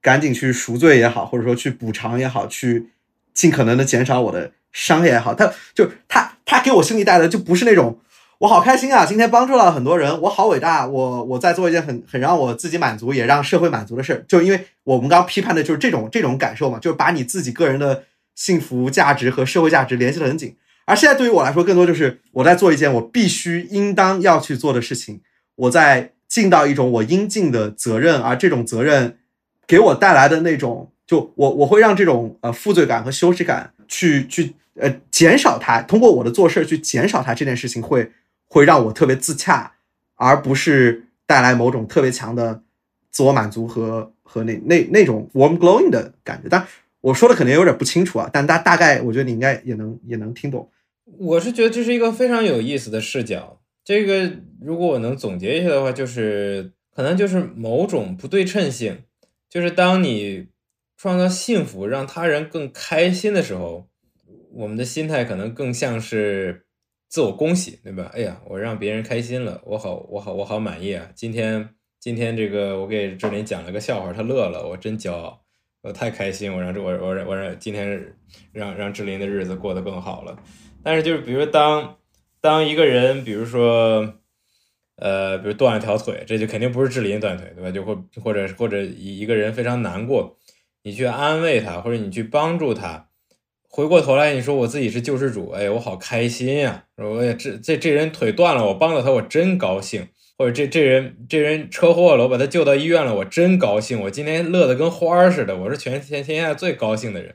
赶紧去赎罪也好，或者说去补偿也好，去尽可能的减少我的伤害也好。他就他他给我心里带的就不是那种我好开心啊，今天帮助了很多人，我好伟大，我我在做一件很很让我自己满足，也让社会满足的事儿。就因为我们刚批判的就是这种这种感受嘛，就是把你自己个人的幸福价值和社会价值联系的很紧。而现在对于我来说，更多就是我在做一件我必须应当要去做的事情，我在。尽到一种我应尽的责任，而这种责任给我带来的那种，就我我会让这种呃负罪感和羞耻感去去呃减少它，通过我的做事去减少它这件事情会会让我特别自洽，而不是带来某种特别强的自我满足和和那那那种 warm glowing 的感觉。但我说的可能有点不清楚啊，但大大概我觉得你应该也能也能听懂。我是觉得这是一个非常有意思的视角。这个如果我能总结一下的话，就是可能就是某种不对称性，就是当你创造幸福，让他人更开心的时候，我们的心态可能更像是自我恭喜，对吧？哎呀，我让别人开心了，我好，我好，我好满意啊！今天，今天这个我给志林讲了个笑话，他乐了，我真骄傲，我太开心，我让这我我我让今天让让志林的日子过得更好了。但是就是比如当。当一个人，比如说，呃，比如断了条腿，这就肯定不是志林断腿，对吧？就或或者或者一一个人非常难过，你去安慰他，或者你去帮助他，回过头来你说我自己是救世主，哎，我好开心呀！我也这这这人腿断了，我帮了他，我真高兴。或者这这人这人车祸了，我把他救到医院了，我真高兴。我今天乐得跟花儿似的，我是全天天下最高兴的人。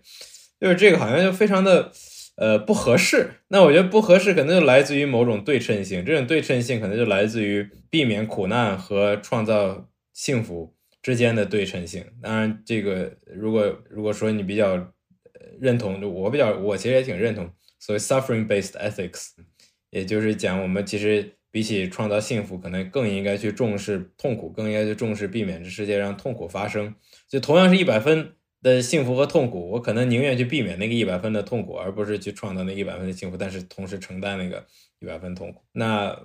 就是这个好像就非常的。呃，不合适。那我觉得不合适，可能就来自于某种对称性。这种对称性可能就来自于避免苦难和创造幸福之间的对称性。当然，这个如果如果说你比较认同，我比较我其实也挺认同所谓 suffering-based ethics，也就是讲我们其实比起创造幸福，可能更应该去重视痛苦，更应该去重视避免这世界上痛苦发生。就同样是一百分。的幸福和痛苦，我可能宁愿去避免那个一百分的痛苦，而不是去创造那一百分的幸福，但是同时承担那个一百分痛苦。那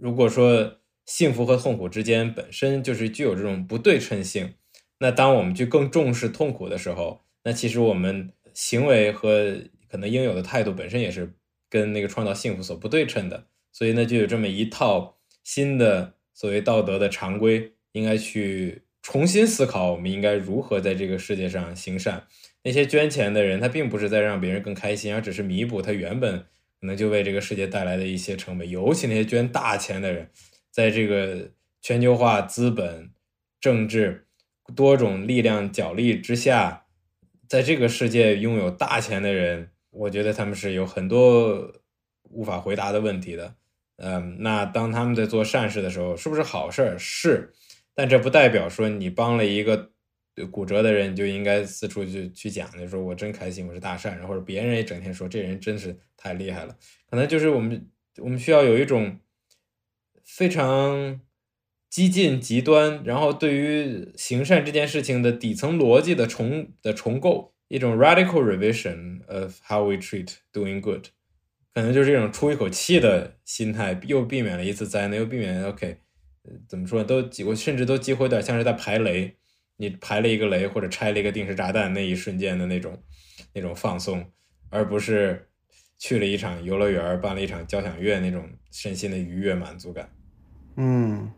如果说幸福和痛苦之间本身就是具有这种不对称性，那当我们去更重视痛苦的时候，那其实我们行为和可能应有的态度本身也是跟那个创造幸福所不对称的。所以呢，就有这么一套新的所谓道德的常规，应该去。重新思考，我们应该如何在这个世界上行善。那些捐钱的人，他并不是在让别人更开心，而只是弥补他原本可能就为这个世界带来的一些成本。尤其那些捐大钱的人，在这个全球化、资本、政治多种力量角力之下，在这个世界拥有大钱的人，我觉得他们是有很多无法回答的问题的。嗯，那当他们在做善事的时候，是不是好事儿？是，但这不代表说你帮了一个骨折的人，你就应该四处去去讲，就说我真开心，我是大善人，或者别人也整天说这人真是太厉害了。可能就是我们我们需要有一种非常激进、极端，然后对于行善这件事情的底层逻辑的重的重构，一种 radical revision of how we treat doing good。可能就是这种出一口气的心态，又避免了一次灾难，又避免 OK，怎么说都几我甚至都几乎有点像是在排雷，你排了一个雷或者拆了一个定时炸弹那一瞬间的那种那种放松，而不是去了一场游乐园办了一场交响乐那种身心的愉悦满足感。嗯，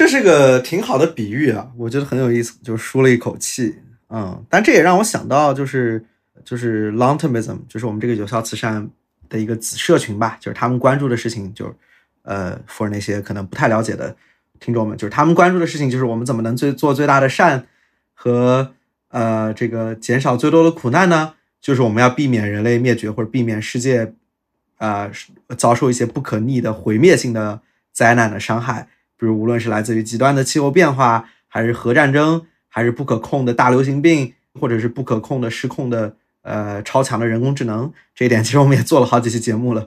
这是个挺好的比喻啊，我觉得很有意思，就舒了一口气。嗯，但这也让我想到就是。就是 long termism，就是我们这个有效慈善的一个子社群吧，就是他们关注的事情，就呃，for 那些可能不太了解的听众们，就是他们关注的事情，就是我们怎么能最做最大的善和呃这个减少最多的苦难呢？就是我们要避免人类灭绝，或者避免世界啊遭受一些不可逆的毁灭性的灾难的伤害，比如无论是来自于极端的气候变化，还是核战争，还是不可控的大流行病，或者是不可控的失控的。呃，超强的人工智能这一点，其实我们也做了好几期节目了。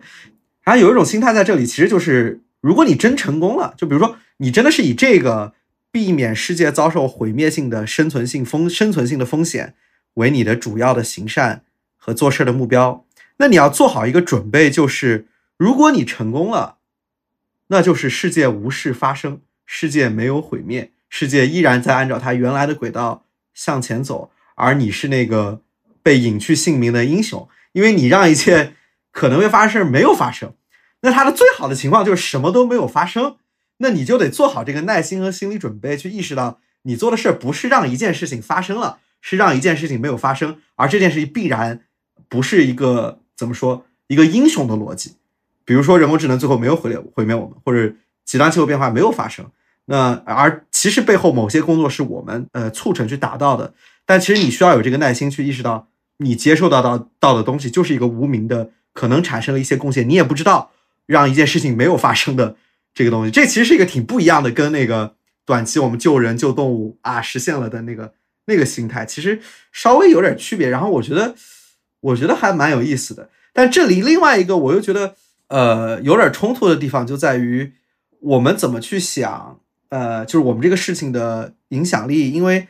然后有一种心态在这里，其实就是如果你真成功了，就比如说你真的是以这个避免世界遭受毁灭性的生存性风生存性的风险为你的主要的行善和做事的目标，那你要做好一个准备，就是如果你成功了，那就是世界无事发生，世界没有毁灭，世界依然在按照它原来的轨道向前走，而你是那个。被隐去姓名的英雄，因为你让一切可能会发生事没有发生，那他的最好的情况就是什么都没有发生，那你就得做好这个耐心和心理准备，去意识到你做的事儿不是让一件事情发生了，是让一件事情没有发生，而这件事情必然不是一个怎么说一个英雄的逻辑，比如说人工智能最后没有毁毁灭我们，或者极端气候变化没有发生，那而其实背后某些工作是我们呃促成去达到的，但其实你需要有这个耐心去意识到。你接受到到到的东西就是一个无名的，可能产生了一些贡献，你也不知道让一件事情没有发生的这个东西，这其实是一个挺不一样的，跟那个短期我们救人救动物啊实现了的那个那个心态，其实稍微有点区别。然后我觉得，我觉得还蛮有意思的。但这里另外一个我又觉得，呃，有点冲突的地方就在于我们怎么去想，呃，就是我们这个事情的影响力，因为。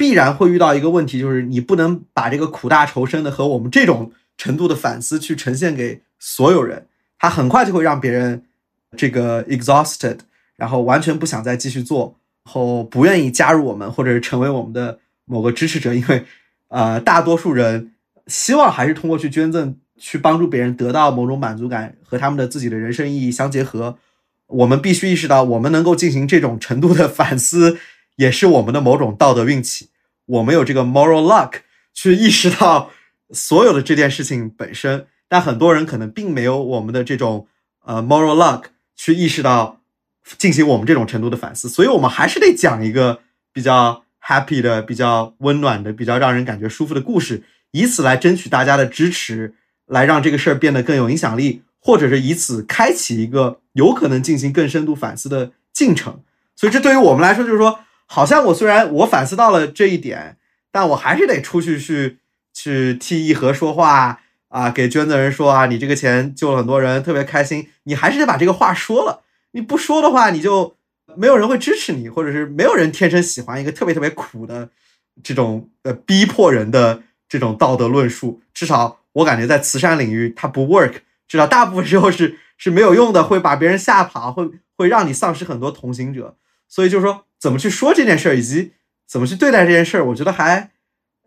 必然会遇到一个问题，就是你不能把这个苦大仇深的和我们这种程度的反思去呈现给所有人，他很快就会让别人这个 exhausted，然后完全不想再继续做，后不愿意加入我们或者是成为我们的某个支持者，因为呃，大多数人希望还是通过去捐赠去帮助别人得到某种满足感和他们的自己的人生意义相结合。我们必须意识到，我们能够进行这种程度的反思。也是我们的某种道德运气，我们有这个 moral luck 去意识到所有的这件事情本身，但很多人可能并没有我们的这种呃 moral luck 去意识到进行我们这种程度的反思，所以我们还是得讲一个比较 happy 的、比较温暖的、比较让人感觉舒服的故事，以此来争取大家的支持，来让这个事儿变得更有影响力，或者是以此开启一个有可能进行更深度反思的进程。所以这对于我们来说，就是说。好像我虽然我反思到了这一点，但我还是得出去去去替一和说话啊，给捐赠人说啊，你这个钱救了很多人，特别开心。你还是得把这个话说了，你不说的话，你就没有人会支持你，或者是没有人天生喜欢一个特别特别苦的这种呃逼迫人的这种道德论述。至少我感觉在慈善领域它不 work，至少大部分时候是是没有用的，会把别人吓跑，会会让你丧失很多同行者。所以就是说。怎么去说这件事儿，以及怎么去对待这件事儿，我觉得还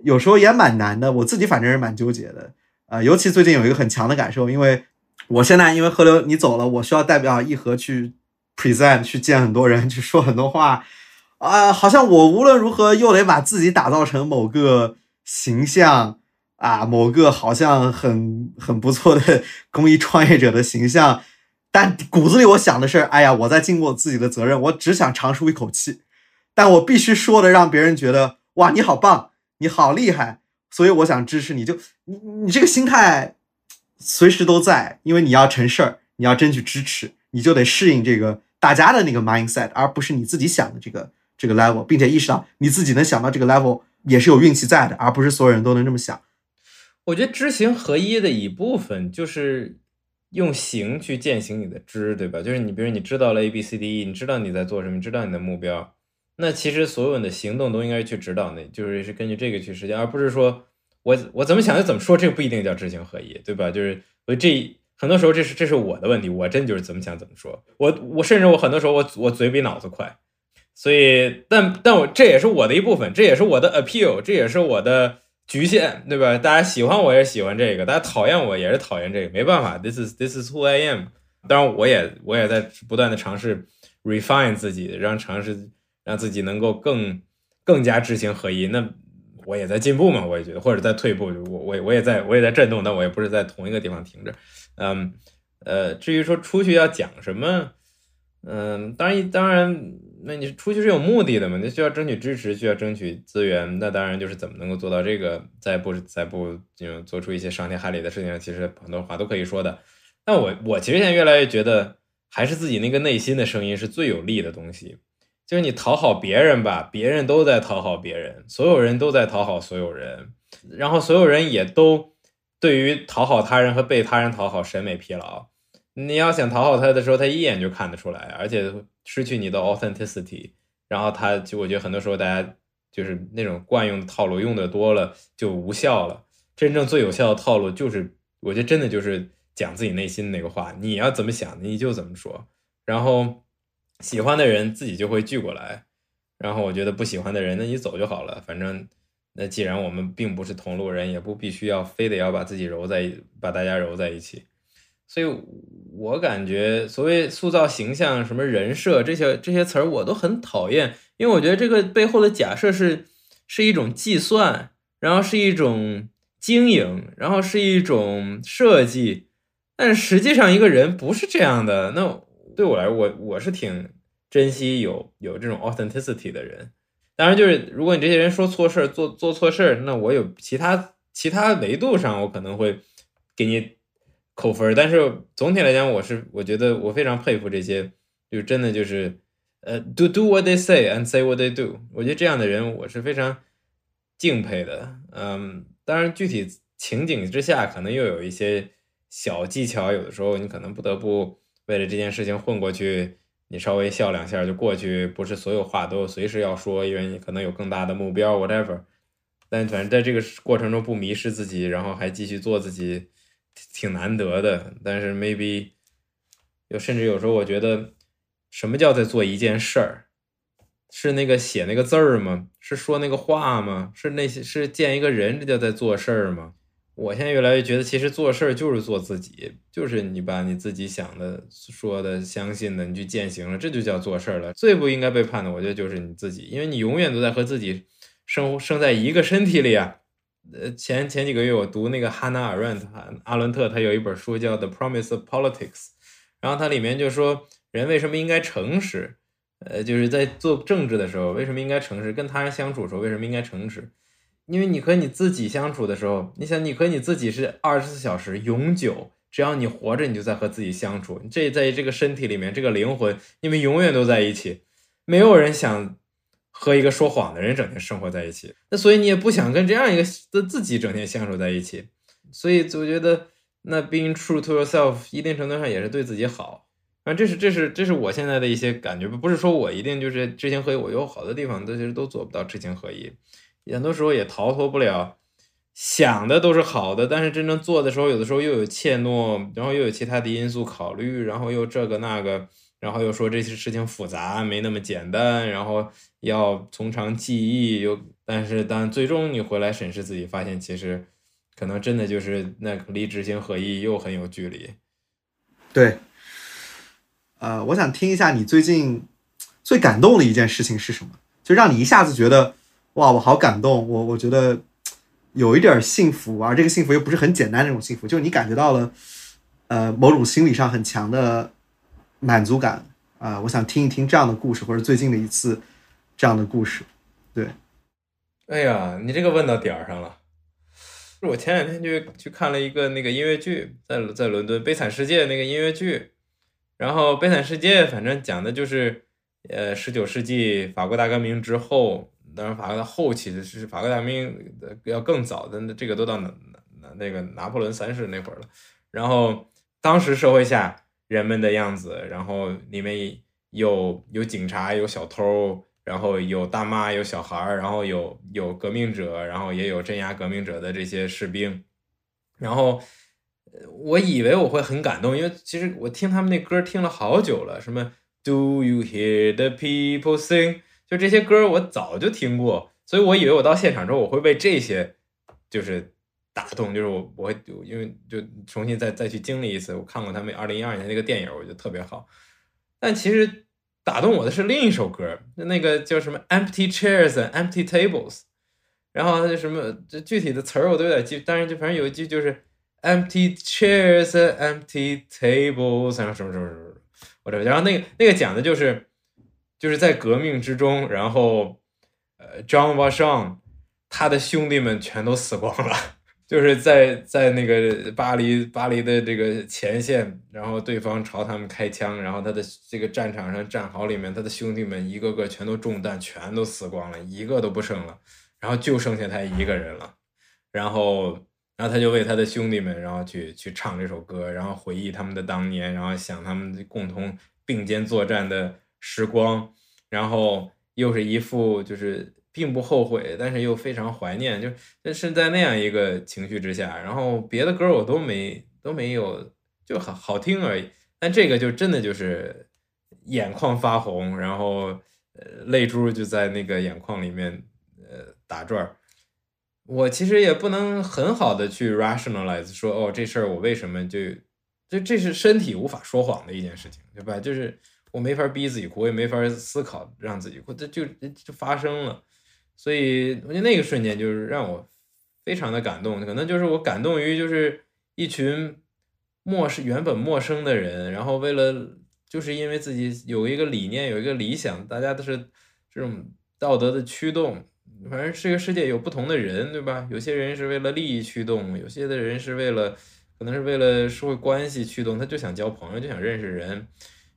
有时候也蛮难的。我自己反正是蛮纠结的啊，尤其最近有一个很强的感受，因为我现在因为河流你走了，我需要代表一和去 present，去见很多人，去说很多话啊，好像我无论如何又得把自己打造成某个形象啊，某个好像很很不错的公益创业者的形象。但骨子里我想的是，哎呀，我在尽我自己的责任，我只想长舒一口气。但我必须说的，让别人觉得，哇，你好棒，你好厉害，所以我想支持你。就你你这个心态随时都在，因为你要成事儿，你要争取支持，你就得适应这个大家的那个 mindset，而不是你自己想的这个这个 level，并且意识到你自己能想到这个 level 也是有运气在的，而不是所有人都能这么想。我觉得知行合一的一部分就是用行去践行你的知，对吧？就是你比如你知道了 A B C D E，你知道你在做什么，你知道你的目标，那其实所有的行动都应该去指导那，就是是根据这个去实现，而不是说我我怎么想就怎么说，这个不一定叫知行合一，对吧？就是我这很多时候这是这是我的问题，我真就是怎么想怎么说，我我甚至我很多时候我我嘴比脑子快，所以但但我这也是我的一部分，这也是我的 appeal，这也是我的。局限，对吧？大家喜欢我也喜欢这个，大家讨厌我也是讨厌这个，没办法，this is this is who I am。当然，我也我也在不断的尝试 refine 自己，让尝试让自己能够更更加知行合一。那我也在进步嘛，我也觉得，或者在退步，我我我也在我也在震动，但我也不是在同一个地方停着。嗯，呃，至于说出去要讲什么，嗯，当然当然。那你出去是有目的的嘛？你需要争取支持，需要争取资源，那当然就是怎么能够做到这个，在不在不就做出一些伤天害理的事情，其实很多话都可以说的。但我我其实现在越来越觉得，还是自己那个内心的声音是最有利的东西。就是你讨好别人吧，别人都在讨好别人，所有人都在讨好所有人，然后所有人也都对于讨好他人和被他人讨好审美疲劳。你要想讨好他的时候，他一眼就看得出来，而且失去你的 authenticity，然后他就我觉得很多时候大家就是那种惯用的套路用的多了就无效了。真正最有效的套路就是，我觉得真的就是讲自己内心那个话，你要怎么想你就怎么说，然后喜欢的人自己就会聚过来，然后我觉得不喜欢的人那你走就好了，反正那既然我们并不是同路人，也不必须要非得要把自己揉在把大家揉在一起。所以，我感觉所谓塑造形象、什么人设这些这些词儿，我都很讨厌，因为我觉得这个背后的假设是是一种计算，然后是一种经营，然后是一种设计，但实际上一个人不是这样的。那对我来说，我我是挺珍惜有有这种 authenticity 的人。当然，就是如果你这些人说错事儿、做做错事儿，那我有其他其他维度上，我可能会给你。扣分，但是总体来讲，我是我觉得我非常佩服这些，就真的就是呃，do do what they say and say what they do。我觉得这样的人我是非常敬佩的。嗯，当然具体情景之下，可能又有一些小技巧，有的时候你可能不得不为了这件事情混过去，你稍微笑两下就过去，不是所有话都随时要说，因为你可能有更大的目标，whatever。但反正在这个过程中不迷失自己，然后还继续做自己。挺难得的，但是 maybe 有甚至有时候我觉得，什么叫在做一件事儿？是那个写那个字儿吗？是说那个话吗？是那些是见一个人，这叫在做事儿吗？我现在越来越觉得，其实做事儿就是做自己，就是你把你自己想的、说的、相信的，你去践行了，这就叫做事儿了。最不应该背叛的，我觉得就是你自己，因为你永远都在和自己生生在一个身体里啊。呃，前前几个月我读那个哈娜·阿伦特，阿伦特他有一本书叫《The Promise of Politics》，然后它里面就说人为什么应该诚实，呃，就是在做政治的时候为什么应该诚实，跟他人相处的时候为什么应该诚实？因为你和你自己相处的时候，你想你和你自己是二十四小时永久，只要你活着，你就在和自己相处，这在这个身体里面，这个灵魂，你们永远都在一起，没有人想。和一个说谎的人整天生活在一起，那所以你也不想跟这样一个的自己整天相处在一起，所以我觉得那 being true to yourself 一定程度上也是对自己好。啊，这是这是这是我现在的一些感觉，不是说我一定就是知行合一，我有好的地方，但其实都做不到知行合一，很多时候也逃脱不了想的都是好的，但是真正做的时候，有的时候又有怯懦，然后又有其他的因素考虑，然后又这个那个。然后又说这些事情复杂，没那么简单，然后要从长计议，又但是当最终你回来审视自己，发现其实可能真的就是那离执行合一又很有距离。对，呃，我想听一下你最近最感动的一件事情是什么？就让你一下子觉得哇，我好感动，我我觉得有一点幸福，而这个幸福又不是很简单那种幸福，就是你感觉到了呃某种心理上很强的。满足感啊！我想听一听这样的故事，或者最近的一次这样的故事。对，哎呀，你这个问到点儿上了。我前两天就去看了一个那个音乐剧，在在伦敦《悲惨世界》那个音乐剧，然后《悲惨世界》反正讲的就是，呃，十九世纪法国大革命之后，当然法国的后期的是法国大革命要更早的，这个都到那那那个拿破仑三世那会儿了。然后当时社会下人们的样子，然后里面有有警察，有小偷。然后有大妈，有小孩儿，然后有有革命者，然后也有镇压革命者的这些士兵。然后，我以为我会很感动，因为其实我听他们那歌听了好久了，什么 Do you hear the people sing？就这些歌我早就听过，所以我以为我到现场之后我会被这些就是打动，就是我我会因为就重新再再去经历一次。我看过他们二零一二年那个电影，我觉得特别好，但其实。打动我的是另一首歌，那个叫什么《Empty Chairs and Empty Tables》，然后那什么，这具体的词儿我都有点记，但是就反正有一句就是 “Empty Chairs and Empty Tables”，然后什么什么什么，我这，然后那个那个讲的就是，就是在革命之中，然后呃，John Vashon 他的兄弟们全都死光了。就是在在那个巴黎巴黎的这个前线，然后对方朝他们开枪，然后他的这个战场上战壕里面，他的兄弟们一个个全都中弹，全都死光了，一个都不剩了，然后就剩下他一个人了，然后然后他就为他的兄弟们，然后去去唱这首歌，然后回忆他们的当年，然后想他们共同并肩作战的时光，然后又是一副就是。并不后悔，但是又非常怀念，就就是在那样一个情绪之下，然后别的歌我都没都没有，就好好听而已。但这个就真的就是眼眶发红，然后呃泪珠就在那个眼眶里面呃打转。我其实也不能很好的去 rationalize 说哦这事儿我为什么就就这是身体无法说谎的一件事情，对吧？就是我没法逼自己哭，我也没法思考让自己哭，这就就发生了。所以我觉得那个瞬间就是让我非常的感动，可能就是我感动于就是一群陌生原本陌生的人，然后为了就是因为自己有一个理念有一个理想，大家都是这种道德的驱动。反正这个世界有不同的人，对吧？有些人是为了利益驱动，有些的人是为了可能是为了社会关系驱动，他就想交朋友，就想认识人。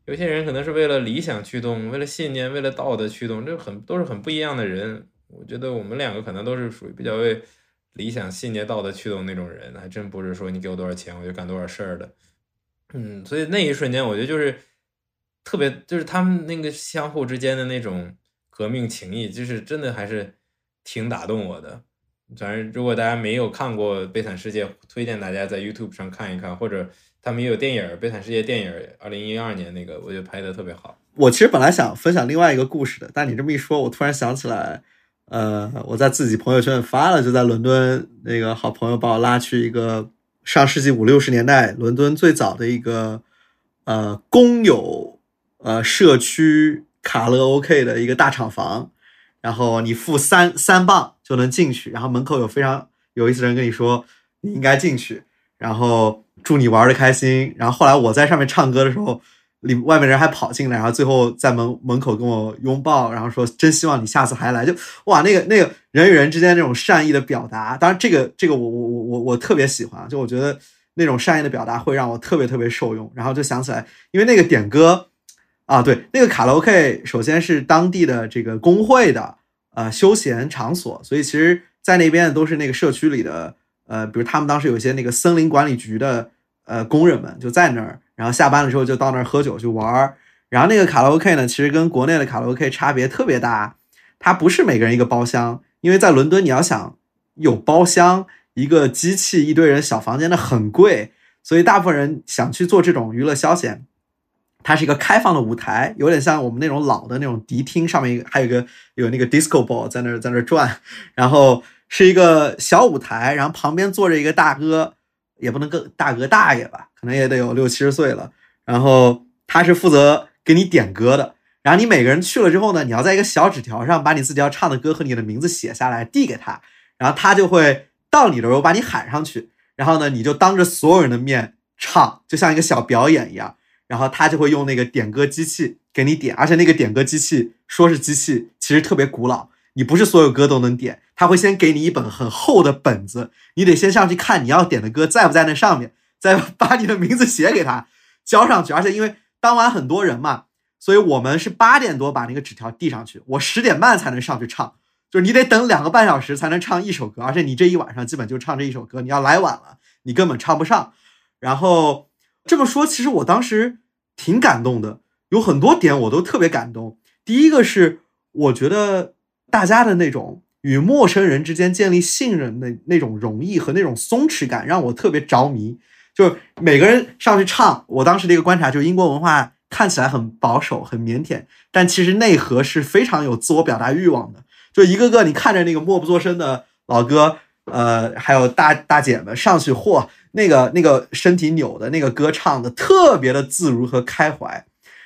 有些人可能是为了理想驱动，为了信念，为了道德驱动，这很都是很不一样的人。我觉得我们两个可能都是属于比较为理想、信念、道德驱动那种人，还真不是说你给我多少钱我就干多少事儿的。嗯，所以那一瞬间，我觉得就是特别，就是他们那个相互之间的那种革命情谊，就是真的还是挺打动我的。反正如果大家没有看过《悲惨世界》，推荐大家在 YouTube 上看一看，或者他们也有电影《悲惨世界》电影，二零一二年那个，我觉得拍的特别好。我其实本来想分享另外一个故事的，但你这么一说，我突然想起来。呃，我在自己朋友圈发了，就在伦敦那个好朋友把我拉去一个上世纪五六十年代伦敦最早的一个呃公有呃社区卡拉 OK 的一个大厂房，然后你付三三磅就能进去，然后门口有非常有意思的人跟你说你应该进去，然后祝你玩的开心，然后后来我在上面唱歌的时候。里外面人还跑进来，然后最后在门门口跟我拥抱，然后说真希望你下次还来。就哇，那个那个人与人之间那种善意的表达，当然这个这个我我我我我特别喜欢。就我觉得那种善意的表达会让我特别特别受用。然后就想起来，因为那个点歌啊，对，那个卡拉 OK 首先是当地的这个工会的呃休闲场所，所以其实在那边都是那个社区里的呃，比如他们当时有一些那个森林管理局的呃工人们就在那儿。然后下班的时候就到那儿喝酒去玩儿，然后那个卡拉 OK 呢，其实跟国内的卡拉 OK 差别特别大，它不是每个人一个包厢，因为在伦敦你要想有包厢，一个机器一堆人小房间的很贵，所以大部分人想去做这种娱乐消遣，它是一个开放的舞台，有点像我们那种老的那种迪厅，上面还有一个有那个 disco ball 在那儿在那儿转，然后是一个小舞台，然后旁边坐着一个大哥。也不能跟大哥大爷吧，可能也得有六七十岁了。然后他是负责给你点歌的。然后你每个人去了之后呢，你要在一个小纸条上把你自己要唱的歌和你的名字写下来，递给他。然后他就会到你的时候把你喊上去。然后呢，你就当着所有人的面唱，就像一个小表演一样。然后他就会用那个点歌机器给你点，而且那个点歌机器说是机器，其实特别古老。你不是所有歌都能点，他会先给你一本很厚的本子，你得先上去看你要点的歌在不在那上面，再把你的名字写给他交上去。而且因为当晚很多人嘛，所以我们是八点多把那个纸条递上去，我十点半才能上去唱，就是你得等两个半小时才能唱一首歌，而且你这一晚上基本就唱这一首歌，你要来晚了，你根本唱不上。然后这么说，其实我当时挺感动的，有很多点我都特别感动。第一个是我觉得大家的那种。与陌生人之间建立信任的那种容易和那种松弛感，让我特别着迷。就每个人上去唱，我当时的一个观察，就是英国文化看起来很保守、很腼腆，但其实内核是非常有自我表达欲望的。就一个个你看着那个默不作声的老哥，呃，还有大大姐们上去，嚯，那个那个身体扭的那个歌唱的特别的自如和开怀，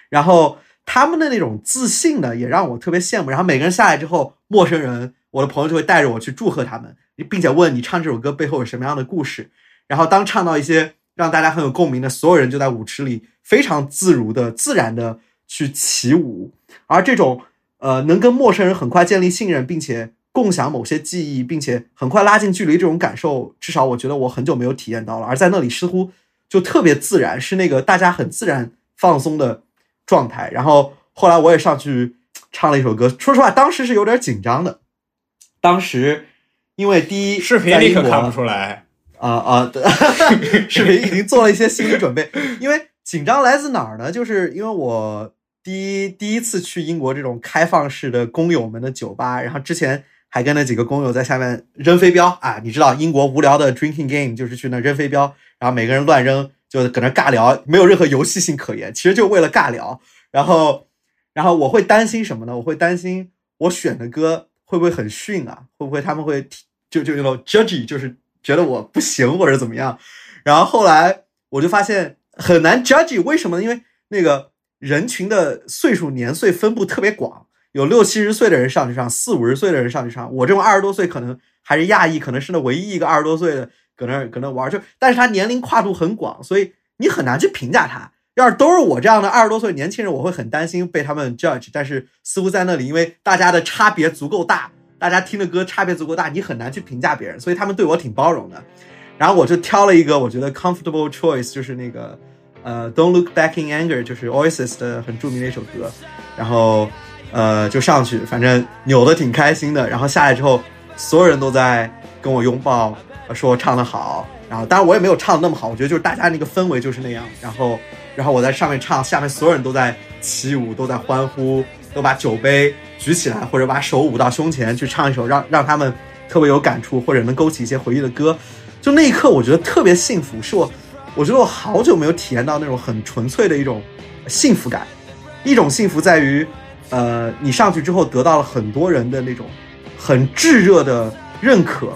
然后他们的那种自信呢，也让我特别羡慕。然后每个人下来之后，陌生人。我的朋友就会带着我去祝贺他们，并且问你唱这首歌背后有什么样的故事。然后当唱到一些让大家很有共鸣的，所有人就在舞池里非常自如的、自然的去起舞。而这种呃，能跟陌生人很快建立信任，并且共享某些记忆，并且很快拉近距离这种感受，至少我觉得我很久没有体验到了。而在那里似乎就特别自然，是那个大家很自然放松的状态。然后后来我也上去唱了一首歌，说实话，当时是有点紧张的。当时，因为第一视频里可看不出来啊啊，视频已经做了一些心理准备。因为紧张来自哪儿呢？就是因为我第一第一次去英国这种开放式的工友们的酒吧，然后之前还跟那几个工友在下面扔飞镖啊，你知道英国无聊的 drinking game 就是去那扔飞镖，然后每个人乱扔，就搁那尬聊，没有任何游戏性可言，其实就为了尬聊。然后，然后我会担心什么呢？我会担心我选的歌。会不会很逊啊？会不会他们会就就那种 judgy，就是觉得我不行或者怎么样？然后后来我就发现很难 judge，为什么呢？因为那个人群的岁数年岁分布特别广，有六七十岁的人上去唱，四五十岁的人上去唱。我这种二十多岁可能还是亚裔，可能是那唯一一个二十多岁的搁那搁那玩，就但是他年龄跨度很广，所以你很难去评价他。要是都是我这样的二十多岁年轻人，我会很担心被他们 judge。但是似乎在那里，因为大家的差别足够大，大家听的歌差别足够大，你很难去评价别人，所以他们对我挺包容的。然后我就挑了一个我觉得 comfortable choice，就是那个呃 Don't Look Back in Anger，就是 Oasis 的很著名的一首歌。然后呃就上去，反正扭的挺开心的。然后下来之后，所有人都在跟我拥抱，说唱的好。然后当然我也没有唱的那么好，我觉得就是大家那个氛围就是那样。然后。然后我在上面唱，下面所有人都在起舞，都在欢呼，都把酒杯举起来，或者把手捂到胸前去唱一首让让他们特别有感触，或者能勾起一些回忆的歌。就那一刻，我觉得特别幸福，是我，我觉得我好久没有体验到那种很纯粹的一种幸福感。一种幸福在于，呃，你上去之后得到了很多人的那种很炙热的认可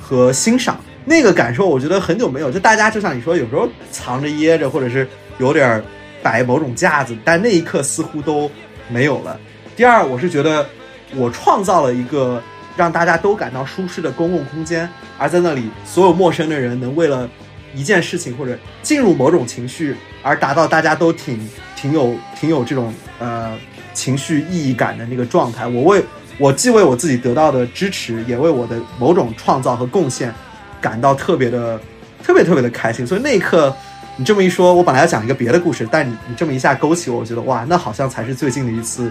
和欣赏，那个感受我觉得很久没有。就大家就像你说，有时候藏着掖着，或者是。有点摆某种架子，但那一刻似乎都没有了。第二，我是觉得我创造了一个让大家都感到舒适的公共空间，而在那里，所有陌生的人能为了一件事情或者进入某种情绪而达到大家都挺挺有挺有这种呃情绪意义感的那个状态。我为我既为我自己得到的支持，也为我的某种创造和贡献感到特别的特别特别的开心。所以那一刻。你这么一说，我本来要讲一个别的故事，但你你这么一下勾起我，我觉得哇，那好像才是最近的一次，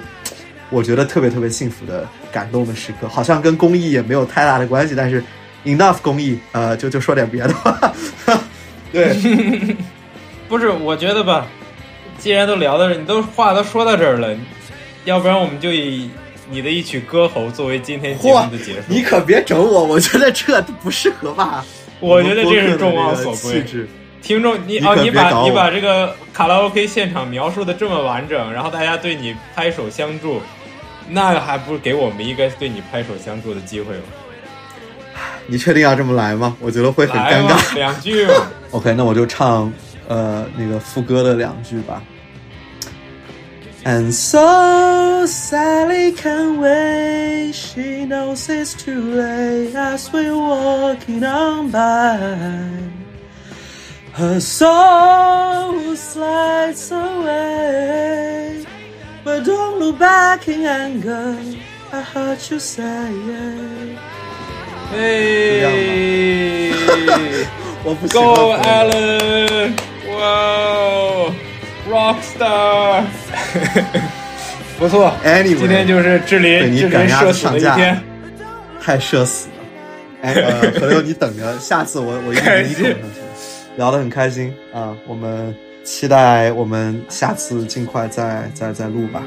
我觉得特别特别幸福的感动的时刻，好像跟公益也没有太大的关系，但是 enough 公益，呃，就就说点别的吧。对，不是，我觉得吧，既然都聊到这，你都话都说到这儿了，要不然我们就以你的一曲歌喉作为今天节目的结束。你可别整我，我觉得这不适合吧？我觉得这是众望所归。听众，你哦，你把你把这个卡拉 OK 现场描述的这么完整，然后大家对你拍手相助，那还不是给我们一个对你拍手相助的机会吗？你确定要这么来吗？我觉得会很尴尬。两句。OK，那我就唱呃那个副歌的两句吧。And so Sally can wait, she knows it's too late as we're walking on by. Her soul slides away, but don't look back in anger. I heard you say, 嘿 我不喜欢，Go Allen！哇，Rockstar！不错 Anyway，今天就是志被林智你赶社死子上架的一天。太社死了。哎，呃，朋友，你等着，下次我我一定给你拱上去。聊得很开心啊，我们期待我们下次尽快再再再录吧。